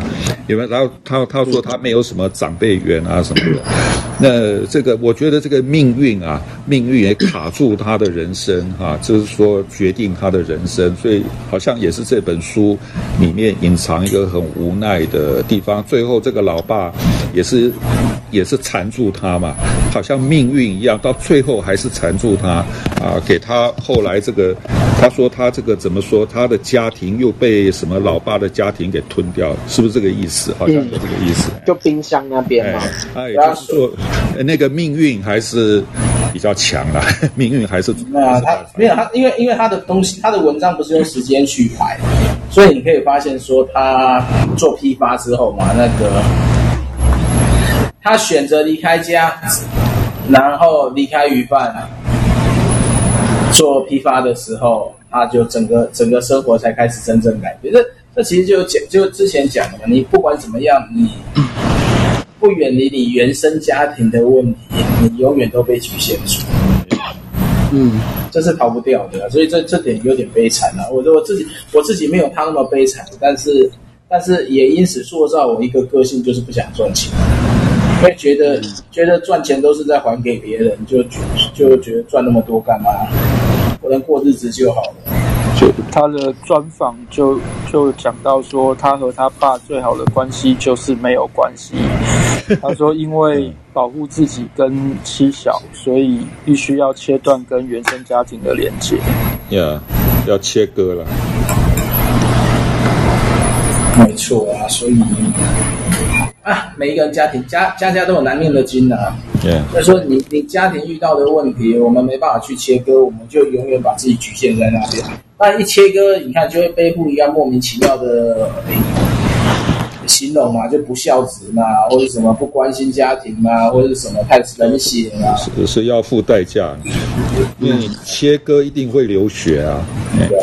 有没有？然后他他说他没有什么长辈缘啊什么的，[COUGHS] 那这个我觉得这个命运啊，命运也卡住他的人生哈、啊，就是说决定他的人生，所以好像也是这本书里面隐藏一个很无奈的地方。最后这个老爸也是也是缠住他嘛，好像命运一样，到最后。还是缠住他啊，给他后来这个，他说他这个怎么说，他的家庭又被什么老爸的家庭给吞掉了，是不是这个意思？好像是这个意思。
就冰箱那边嘛，
哎，就是说那个命运还是比较强啦，[LAUGHS] 命运还是
啊，他没有他，因为因为他的东西，他的文章不是用时间去排，所以你可以发现说他做批发之后嘛，那个他选择离开家。然后离开鱼贩做批发的时候，他就整个整个生活才开始真正改变。这这其实就讲就之前讲的嘛，你不管怎么样，你不远离你原生家庭的问题，你永远都被局限住。嗯，这是逃不掉的，所以这这点有点悲惨了。我说我自己我自己没有他那么悲惨，但是但是也因此塑造我一个个性，就是不想赚钱。会觉得觉得赚钱都是在还给别人，就就觉得赚那么多干嘛？我能过日子就好了。
就他的专访就就讲到说，他和他爸最好的关系就是没有关系。[LAUGHS] 他说，因为保护自己跟妻小，所以必须要切断跟原生家庭的连接。
呀，yeah, 要切割了。
没错啊，所以。啊，每一个人家庭家家家都有难念的经啊。
对。
所以说你你家庭遇到的问题，我们没办法去切割，我们就永远把自己局限在那边。那一切割，你看就会背负一样莫名其妙的形容嘛，就不孝子嘛，或者什么不关心家庭嘛，或者什么太冷血啊，
是是要付代价，因为你切割一定会流血啊。对。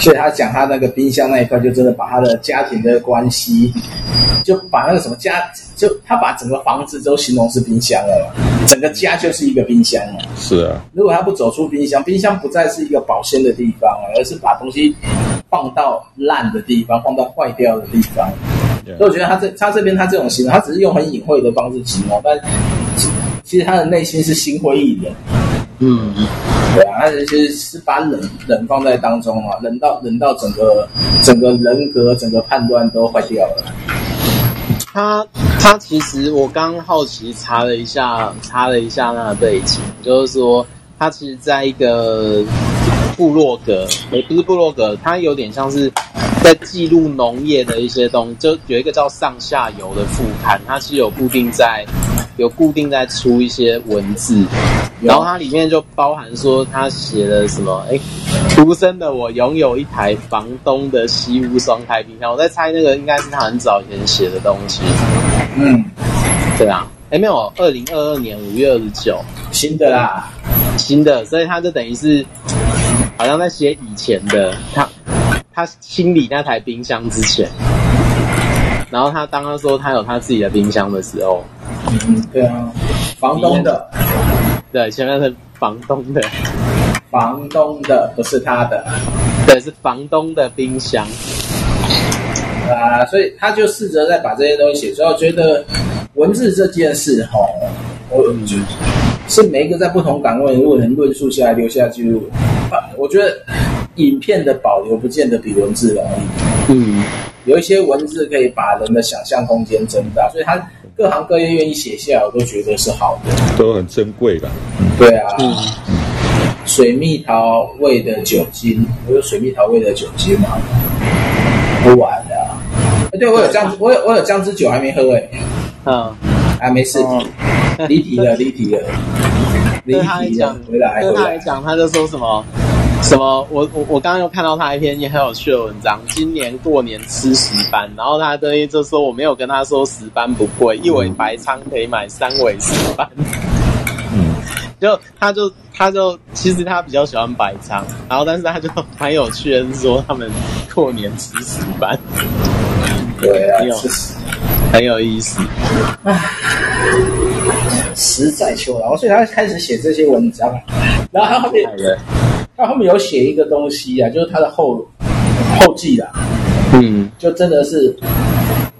所以他讲他那个冰箱那一块，就真的把他的家庭的关系，就把那个什么家，就他把整个房子都形容是冰箱了，整个家就是一个冰箱了。
是啊，
如果他不走出冰箱，冰箱不再是一个保鲜的地方了，而是把东西放到烂的地方，放到坏掉的地方。所以我觉得他这他这边他这种形容，他只是用很隐晦的方式形容，但其实他的内心是心灰意冷。嗯。对啊，他其实是把冷冷放在当中啊，冷到冷到整个整个人格、整个判断都坏掉了。
他他其实我刚好奇查了一下，查了一下那个背景，就是说他其实在一个部落格，也不是部落格，他有点像是在记录农业的一些东西，就有一个叫上下游的副刊，它是有固定在。有固定在出一些文字，然后它里面就包含说他写了什么？哎，独生的我拥有一台房东的西屋双开冰箱。我在猜那个应该是他很早以前写的东西。嗯，对啊。哎，没有，二零二二年五月二十九，
新的啦，
新的。所以他就等于是好像在写以前的他，他清理那台冰箱之前。然后他当他说他有他自己的冰箱的时候。
嗯，对啊，房东的，
对，前面是房东的，
房东的不是他的，
对，是房东的冰箱
啊，所以他就试着在把这些东西写出来。我觉得文字这件事，哈，我觉得是每一个在不同岗位，如果能论述下来，留下记录，我觉得影片的保留不见得比文字容易。嗯，有一些文字可以把人的想象空间增大，所以他。各行各业愿意写下来，我都觉得是好的，
都很珍贵的。
对啊，嗯，水蜜桃味的酒精，我有水蜜桃味的酒精吗？不玩的。哎，对，我有姜，我有我有姜汁酒还没喝哎。嗯，啊，没事，离题了，离题了，离题了。[LAUGHS] 回来，回来
讲，他就说什么？什么？我我我刚刚又看到他一篇也很有趣的文章。今年过年吃十班，然后他等于就说我没有跟他说十班不贵，一尾白鲳可以买三尾十班。嗯，就他就他就其实他比较喜欢白鲳，然后但是他就蛮有趣的是说他们过年吃十班。
对啊，有
很有意思。唉，
实在秋然后所以他开始写这些文章，然后他后面。他后面有写一个东西啊，就是他的后后记啊，嗯，就真的是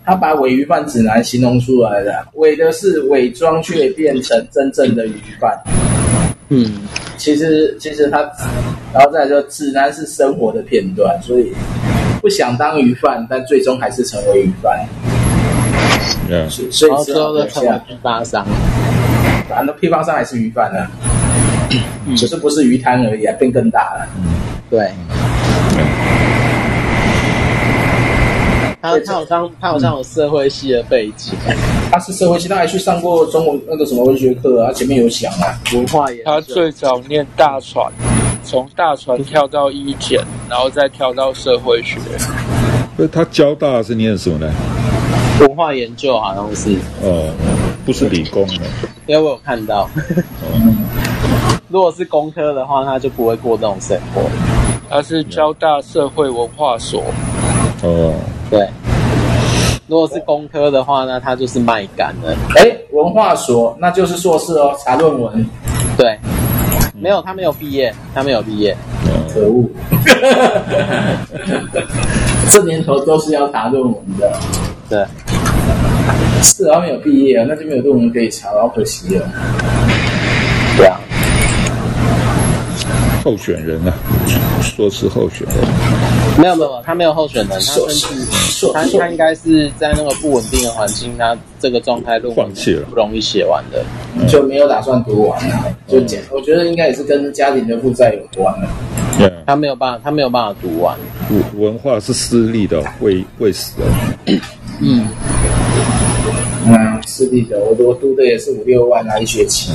他把伪鱼贩指南形容出来的，伪的是伪装，却变成真正的鱼贩，嗯，其实其实他，然后再说指南是生活的片段，所以不想当鱼贩，但最终还是成为鱼贩，
嗯，所以之后的成为批发商，
反正批发商还是鱼贩呢。只是不是鱼摊而已啊，变更大了。
对。他他好像他好像有社会系的背景，
他是社会系，他还去上过中文那个什么文学课啊，前面有讲啊，
文化也。
他最早念大船，从大船跳到一检，然后再跳到社会学。
那他交大是念什么呢？
文化研究好像是。
哦，不是理工的。
因为我有看到。如果是工科的话，他就不会过这种生活。
他是交大社会文化所。
哦，对。如果是工科的话呢，他就是卖干的。
哎，文化所那就是硕士哦，查论文。
对，没有，他没有毕业，他没有毕业。
可恶！[LAUGHS] 这年头都是要查论文的。
对。
是啊，没有毕业啊，那就没有论文可以查，好可惜了。
对啊。
候选人啊，说是候选人，
没有没有，他没有候选人，他甚至他他应该是在那个不稳定的环境，他这个状态论
放弃了，
不容易写完的，
就没有打算读完了，就简，我觉得应该也是跟家庭的负债有关了，
对，他没有办法，他没有办法读完，
文文化是私立的，会会死的，
嗯。
私立的，我我读的也是五六万啊一学期。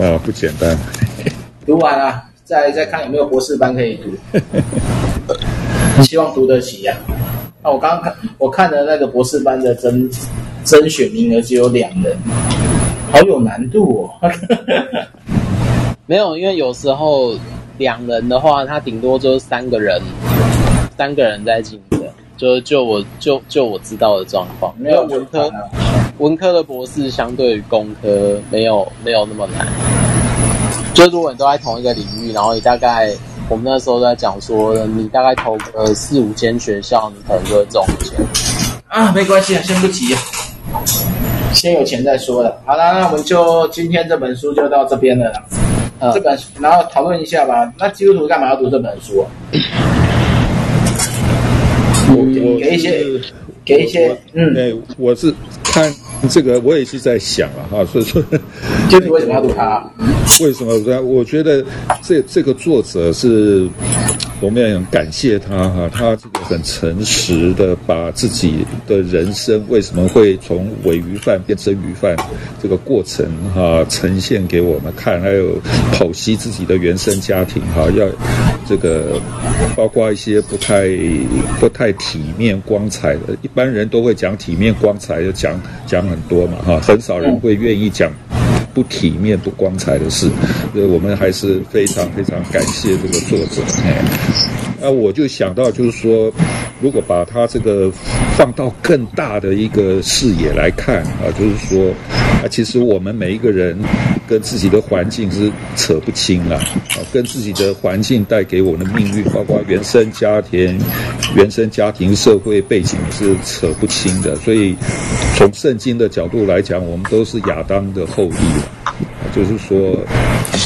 哇，不简单。
读完了，再再看有没有博士班可以读。[LAUGHS] 希望读得起呀、啊。啊，我刚刚看我看的那个博士班的甄甄选名额只有两人，好有难度哦。[LAUGHS]
没有，因为有时候两人的话，他顶多就是三个人，三个人在竞争。就就我就就我知道的状况，没有文科，文科的博士相对于工科没有没有那么难。就如果你都在同一个领域，然后你大概我们那时候在讲说，你大概投个四五间学校，你可能就会中签。
啊，没关系啊，先不急，先有钱再说了。好了，那我们就今天这本书就到这边了啦。呃，这本书然后讨论一下吧。那基督徒干嘛要读这本书啊？我给一些，给一些，嗯，
对，我是看 [LAUGHS] 这个，我也是在想啊，哈，所以说，[LAUGHS]
就是为什么要读它？[LAUGHS]
为什么？我我觉得这这个作者是。我们要很感谢他哈，他这个很诚实的把自己的人生为什么会从伪鱼贩变成鱼贩这个过程哈呈现给我们看，还有剖析自己的原生家庭哈，要这个包括一些不太不太体面光彩的，一般人都会讲体面光彩，就讲讲很多嘛哈，很少人会愿意讲。不体面、不光彩的事，所以我们还是非常非常感谢这个作者。哎，那我就想到，就是说，如果把他这个放到更大的一个视野来看啊，就是说，啊，其实我们每一个人跟自己的环境是扯不清了啊，跟自己的环境带给我们的命运，包括原生家庭、原生家庭社会背景是扯不清的。所以，从圣经的角度来讲，我们都是亚当的后裔。就是说，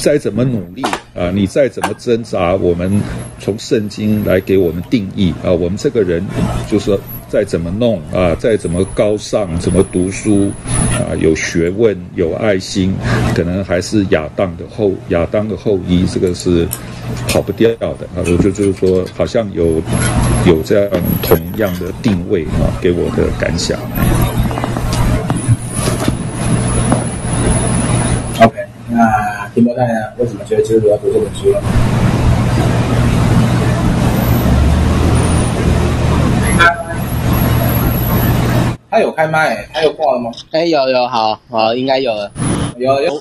再怎么努力啊，你再怎么挣扎，我们从圣经来给我们定义啊，我们这个人就是再怎么弄啊，再怎么高尚，怎么读书啊，有学问，有爱心，可能还是亚当的后亚当的后裔，这个是跑不掉的啊。我就就是说，好像有有这样同样的定位啊，给我的感想。
那提摩太呢？为什么觉得基督徒要读这本书呢？他有开麦，他有挂了吗？
哎，有有，好好，应该有了，
有有。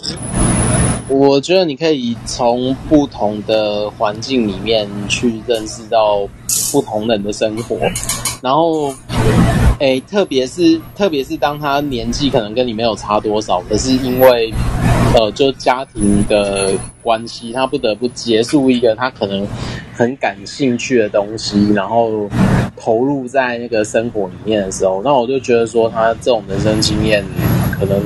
我觉得你可以从不同的环境里面去认识到不同人的生活，然后。哎，特别是特别是当他年纪可能跟你没有差多少，可是因为呃，就家庭的关系，他不得不结束一个他可能很感兴趣的东西，然后投入在那个生活里面的时候，那我就觉得说，他这种人生经验可能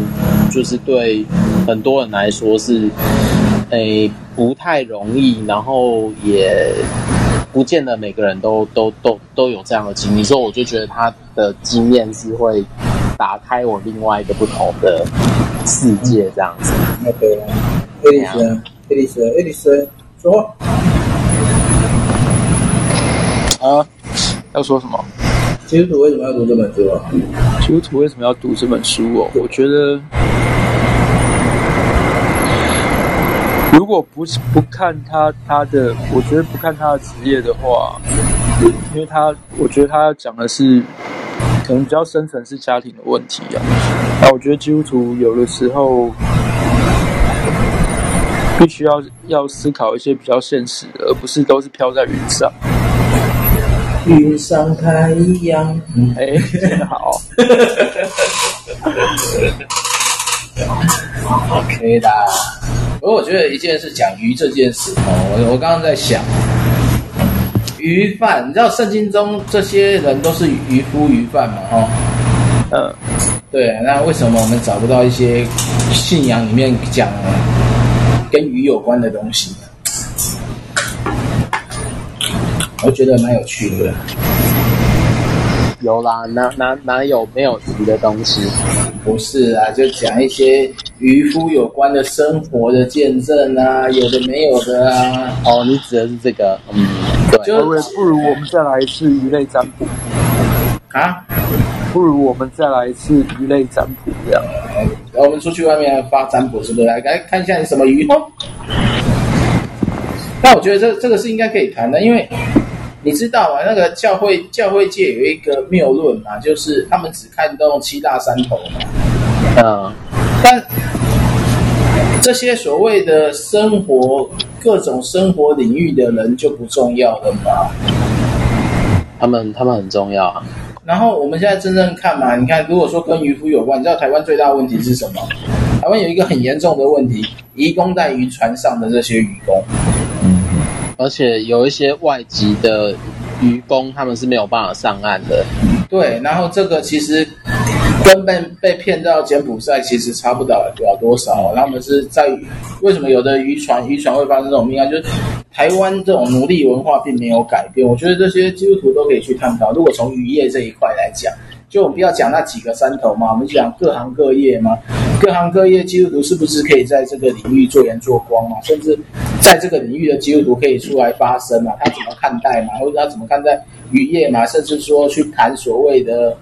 就是对很多人来说是哎不太容易，然后也。不见得每个人都都都都有这样的经历，所以我就觉得他的经验是会打开我另外一个不同的世界，这样子。
那个，爱丽丝，爱丽丝，爱丽丝，说话。
啊？要说什么？
基督徒为什么要读这本书啊？
基督徒为什么要读这本书哦？我觉得。果不是不看他他的，我觉得不看他的职业的话，因为他我觉得他要讲的是可能比较深层是家庭的问题啊。那我觉得基督徒有的时候必须要要思考一些比较现实的，而不是都是飘在云上。
云上太阳，
哎，真 [LAUGHS] 的好。[LAUGHS]
OK 的。我觉得一件事讲鱼这件事哦，我我刚刚在想，鱼贩，你知道圣经中这些人都是渔夫鱼贩嘛？哦，嗯，对，那为什么我们找不到一些信仰里面讲跟鱼有关的东西？我觉得蛮有趣的。
有啦，哪哪哪有没有鱼的东西？
不是啊，就讲一些渔夫有关的生活的见证啊，有的没有的啊。
哦，你指的是这个？嗯，对。
就不如我们再来一次鱼类占卜
啊？
不如我们再来一次鱼类占卜这样。
我们出去外面发占卜，是不是？来来看一下你什么鱼哦。那我觉得这这个是应该可以谈的，因为你知道啊，那个教会教会界有一个谬论嘛，就是他们只看重七大山头嘛。
嗯，
但这些所谓的生活各种生活领域的人就不重要了吗？
他们他们很重要啊。
然后我们现在真正看嘛，你看，如果说跟渔夫有关，你知道台湾最大的问题是什么？台湾有一个很严重的问题，移工在渔船上的这些渔工。
而且有一些外籍的渔工，他们是没有办法上岸的。
对，然后这个其实跟被被骗到柬埔寨其实差不了了多少。然后我们是在为什么有的渔船渔船会发生这种命案？就是台湾这种奴隶文化并没有改变。我觉得这些基督徒都可以去探讨。如果从渔业这一块来讲。就我们不要讲那几个山头嘛，我们讲各行各业嘛，各行各业基督徒是不是可以在这个领域做盐做光嘛？甚至在这个领域的基督徒可以出来发声嘛？他怎么看待嘛？或者他怎么看待渔业嘛？甚至说去谈所谓的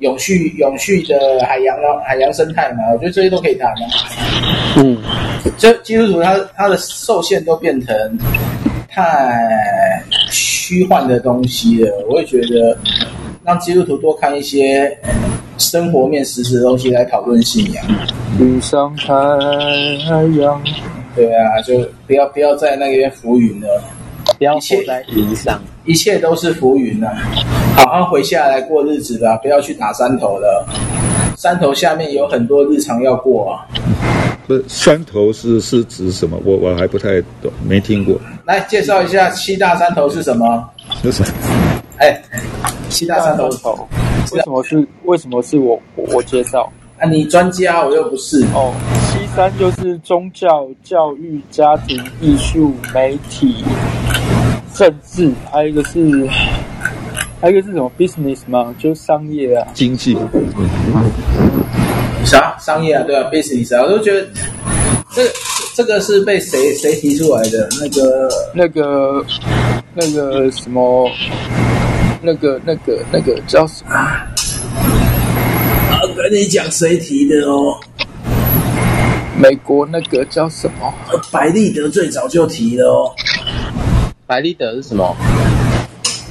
永续、永续的海洋啊、海洋生态嘛？我觉得这些都可以谈嘛。
嗯，
这基督徒他他的受限都变成太虚幻的东西了，我也觉得。让基督徒多看一些生活面实质的东西来讨论信仰。
遇上太阳，
对啊，就不要不要在那边浮云了，
不要活在云上，
一切都是浮云啊！好好回下来过日子吧，不要去打山头了。山头下面有很多日常要过啊。
不是山头是是指什么？我我还不太懂，没听过。
来介绍一下七大山头是什么？
是什么？
哎。七大三头，
为什么是为什么是我我介绍
啊？你专家，我又不是
哦。七三就是宗教、教育、家庭、艺术、媒体、政治，还有一个是还有一个是什么 business 吗？就是商业啊，
经济。
啥商业啊？对啊，business 啊，我都觉得这个这个是被谁谁提出来的？那个
那个那个什么？那个、那个、那个叫什么？
啊跟你讲，谁提的哦？
美国那个叫什么？
百利德最早就提了哦。
百利德是什么？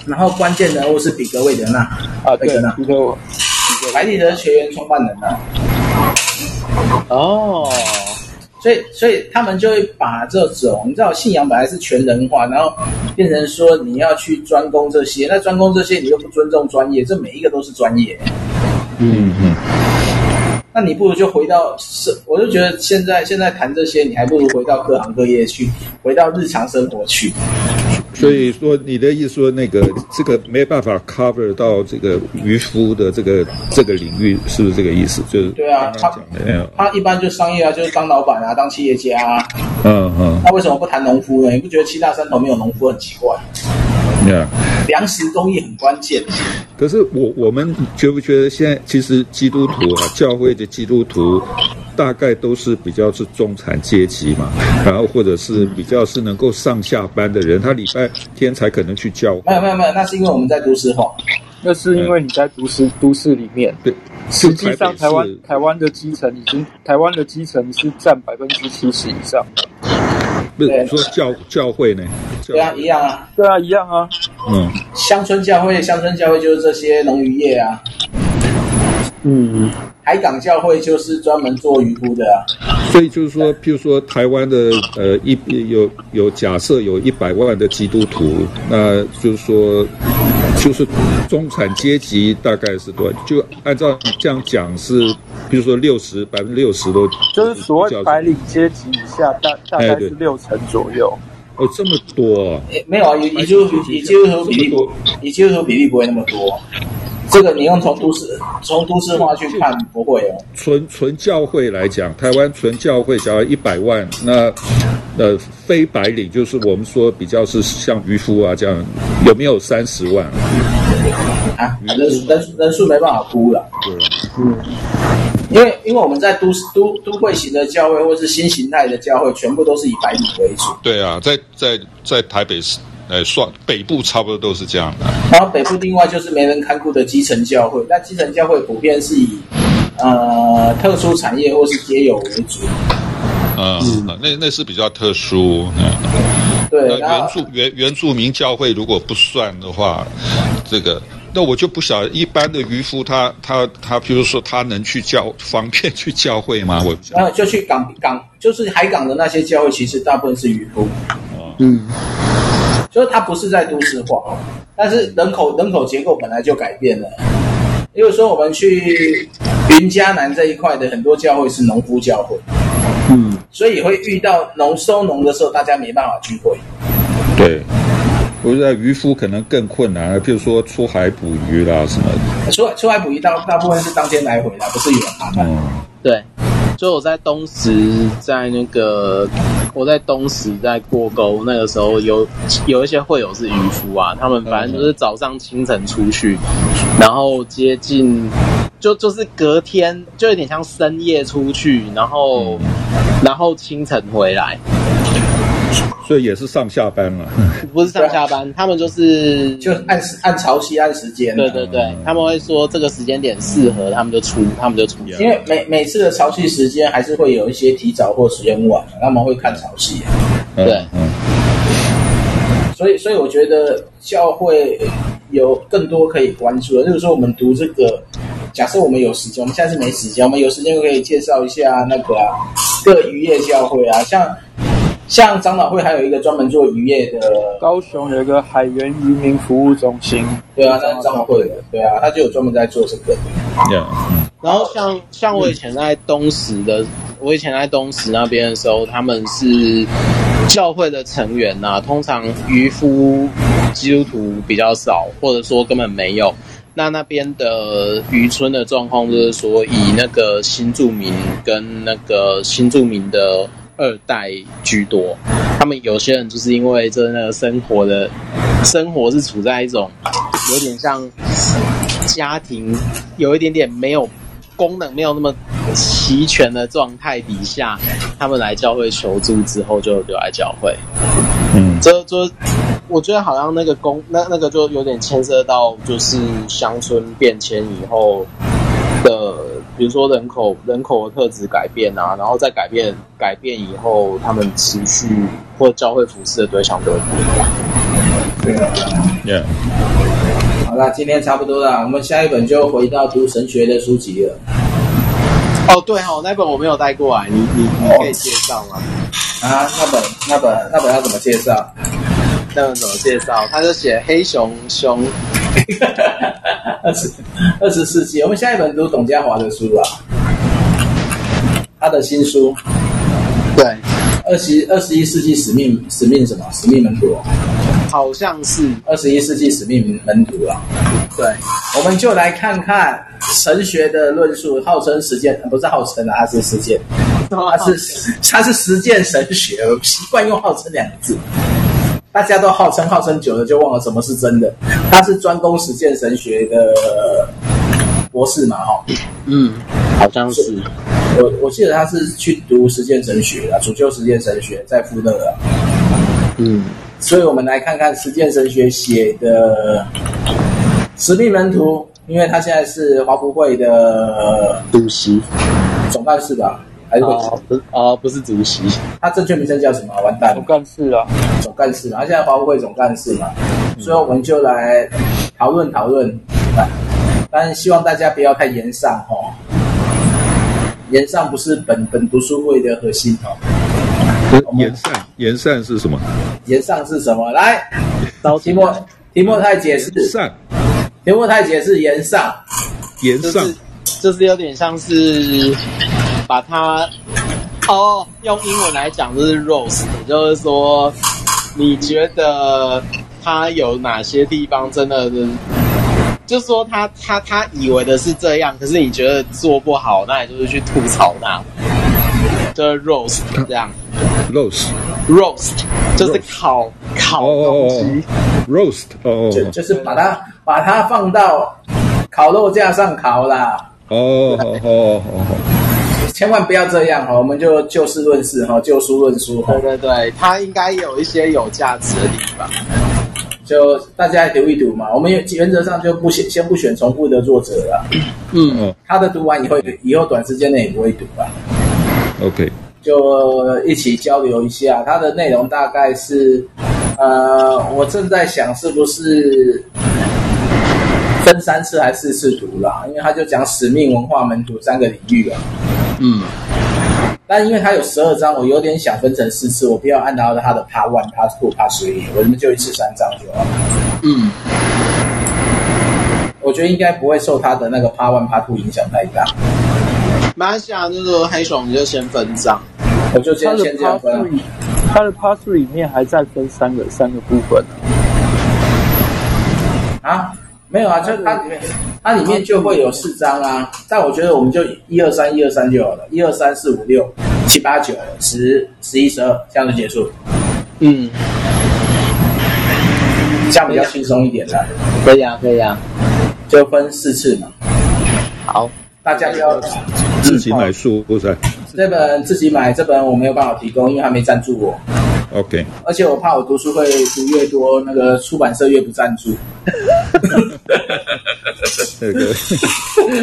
然后关键人物是比格魏德纳
啊，对，比格，
百利德学员创办人啊。
哦。
所以，所以他们就会把这种，你知道，信仰本来是全人化，然后变成说你要去专攻这些，那专攻这些你又不尊重专业，这每一个都是专业。
嗯嗯。
那你不如就回到是，我就觉得现在现在谈这些，你还不如回到各行各业去，回到日常生活去。
所以说，你的意思说，那个这个没办法 cover 到这个渔夫的这个这个领域，是不是这个意思？就是
对啊，他他一般就商业啊，就是当老板啊，当企业家啊。
嗯嗯。
那为什么不谈农夫呢？你不觉得七大山头没有农夫很奇怪？
对啊。
粮食供应很关键。
可是我我们觉不觉得现在其实基督徒啊，教会的基督徒。大概都是比较是中产阶级嘛，然后或者是比较是能够上下班的人，他礼拜天才可能去教会。
没有没有没有，那是因为我们在都市化，
那是因为你在都市、嗯、都市里面。对，实际上台湾台湾的基层已经台湾的基层是占百分之七十以上。
不是说教教会呢？
对啊，一样啊。
对啊，一样啊。
嗯，
乡村教会，乡村教会就是这些农渔业啊。
嗯。
海港教会就是专门做渔夫的啊，
所以就是说，譬如说台湾的呃一有有假设有一百万的基督徒，那就是说就是中产阶级大概是多少？就按照你这样讲是，比如说六十百分之六十都
就是所谓白领阶级以下大大概是六成左右。
哦，这么多啊？
没有啊，以基督徒以基督徒比例不以基督徒比例不会那么多。这个你用从都市从都市化去看不会哦。
纯纯教会来讲，台湾纯教会只要一百万，那呃非白领就是我们说比较是像渔夫啊这样，有没有三十万？
啊，人人人数没办法估了。
对，
嗯，因为因为我们在都市都都会型的教会或是新形态的教会，全部都是以白领为主。
对啊，在在在台北市。呃，算北部差不多都是这样的。
然后北部另外就是没人看顾的基层教会，那基层教会普遍是以呃特殊产业或是街友为主。
嗯，嗯那那是比较特殊。嗯、
对，
那原住原原住民教会如果不算的话，这个。那我就不晓得一般的渔夫他他他，比如说他能去教 [LAUGHS] 方便去教会吗？我不晓得。
那就去港港，就是海港的那些教会，其实大部分是渔夫。嗯，就是它不是在都市化，但是人口人口结构本来就改变了。例如说我们去云嘉南这一块的很多教会是农夫教会，嗯，所以会遇到农收农的时候，大家没办法聚会。
对。我觉得渔夫可能更困难，譬如说出海捕鱼啦什么的。
出出海捕鱼大大部分是当天来回的，不是有人麻烦。
嗯，对。所以我在东石，在那个我在东石在过沟那个时候有，有有一些会友是渔夫啊，他们反正就是早上清晨出去，然后接近就就是隔天就有点像深夜出去，然后然后清晨回来。
所以也是上下班了，[LAUGHS]
不是上下班，他们就是 [LAUGHS]
就按时按潮汐按时间。
对对对，他们会说这个时间点适合，他们就出，他们就出。
因为每每次的潮汐时间还是会有一些提早或时间晚，他们会看潮汐。
对，嗯。
所以所以我觉得教会有更多可以关注的，就是说我们读这个，假设我们有时间，我们现在是没时间，我们有时间可以介绍一下那个啊，各渔业教会啊，像。像长老会还有一个专门做渔业的，
高雄有一个海员渔民服务中心。
对啊，在长老会的，对啊，他就有专门在做这个。
Yeah. 然后像像我以前在东石的，我以前在东石那边的时候，他们是教会的成员呐、啊，通常渔夫基督徒比较少，或者说根本没有。那那边的渔村的状况就是说，以那个新住民跟那个新住民的。二代居多，他们有些人就是因为真的生活的，生活是处在一种有点像家庭有一点点没有功能、没有那么齐全的状态底下，他们来教会求助之后就留在教会。嗯，这就我觉得好像那个公那那个就有点牵涉到就是乡村变迁以后的。比如说人口人口的特质改变啊，然后再改变改变以后，他们持续或教会服侍的对象都会不一样。对啊，Yeah。
好了，今天差不多了，我们下一本就回到读神学的书籍了。
哦，对哦，那本我没有带过来，你你你可以介绍吗？
啊，那本那本那本要怎么介绍？
那本怎么介绍？他就写黑熊熊。[LAUGHS]
二十二十世纪，我们下一本读董家华的书啊，他的新书，
对，
二十二十一世纪使命使命什么？使命门徒，
好像是。
二十一世纪使命门徒啊，对，我们就来看看神学的论述，号称实践，不是号称啊，他是实践，[LAUGHS] 他是他是实践神学，我习惯用号称两个字。大家都号称号称久了，就忘了什么是真的。他是专攻实践神学的博士嘛？哈，
嗯，好像是。
我我记得他是去读实践神学啊，主修实践神学，在富勒啊。嗯，所以我们来看看实践神学写的使命门徒，因为他现在是华福会的
主席、
总干事吧。还是
哦，不是哦，不是主席，
他正确名称叫什么？完蛋，
总干事啊，
总干事嘛，他现在华福会总干事嘛，所以我们就来讨论讨论，但希望大家不要太言上哦，言上不是本本读书会的核心哦。
言善言善是什么？
言上是什么？来，[LAUGHS] 提莫提莫太解释
上，
提莫太解释言上，
言上
就是，就是有点像是。把它哦，用英文来讲就是 roast，就是说你觉得它有哪些地方真的是，就是说他他他以为的是这样，可是你觉得做不好，那也就是去吐槽他，就是 roast 这样
，roast。
roast 就是烤烤东西
，roast 哦，
就就是把它把它放到烤肉架上烤啦，
哦哦哦哦。
千万不要这样哈，我们就就事论事哈，就书论书哈。
对对对，它应该有一些有价值的地方。
就大家读一读嘛。我们原则上就不先先不选重复的作者了。
嗯，
他的读完以后，以后短时间内也不会读了。
OK，
就一起交流一下。他的内容大概是，呃，我正在想是不是分三次还是四次读啦，因为他就讲使命、文化、门徒三个领域啊。
嗯。
但因为它有十二章，我有点想分成四次，我不要按照它的 Part One、Part Two、Part Three，我们就一次三章就好了。
嗯，
我觉得应该不会受它的那个 Part One、Part Two 影响太大。
马来西亚那个黑熊你就先分章，
我就先先这样分。
它的 Part Three 里面还在分三个三个部分
啊。啊？没有啊，就它里面，它里面就会有四张啊。但我觉得我们就一二三一二三就好了，一二三四五六七八九十十一十二这样就结束。
嗯，
这样比较轻松一点的。
可以啊，可以啊，
就分四次嘛。
好，
大家要
自己买书不是？
这本自己买，这本我没有办法提供，因为他没赞助我。
OK，
而且我怕我读书会读越多，那个出版社越不赞助。[LAUGHS] [LAUGHS]
这个，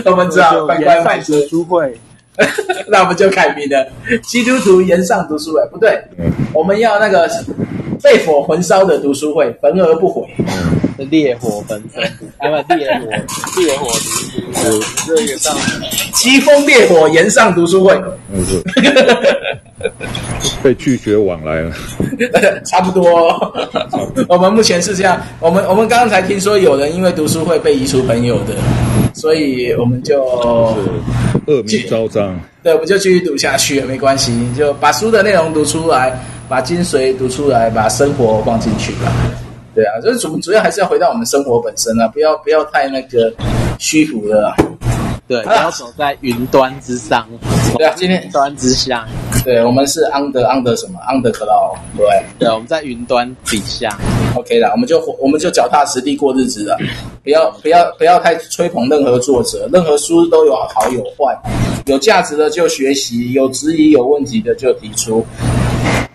[LAUGHS]
我们知道乖乖买
读书会，[LAUGHS]
那我们就改名了，基督徒延上读书会。不对，我们要那个被火焚烧的读书会，焚而不毁。
烈火焚身，啊不，烈火烈火读书会，这个上
疾风烈火延上读书会。
嗯是。被拒绝往来了，
差不多。我们目前是这样，我们我们刚刚才听说有人因为读书会被移除朋友的，所以我们就
恶名昭彰。
对，我们就继续读下去，没关系，就把书的内容读出来，把精髓读出来，把生活放进去吧。对啊，就是主主要还是要回到我们生活本身啊，不要不要太那个虚浮了啊。
对，不要走在云端之上。
对啊，今天
云端之下。[LAUGHS]
对，我们是 under under 什么？under cloud，对，
对，我们在云端底下
，OK 啦，我们就我们就脚踏实地过日子了，不要不要不要太吹捧任何作者，任何书都有好有坏，有价值的就学习，有质疑有问题的就提出，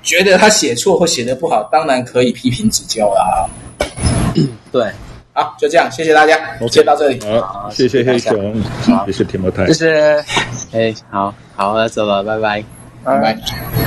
觉得他写错或写的不好，当然可以批评指教啦。
对，
好，就这样，谢谢大家，我先到这里，
好，谢谢黑熊，谢谢提摩太，
谢谢，哎，好好，那走了，拜拜。
Bye. Bye.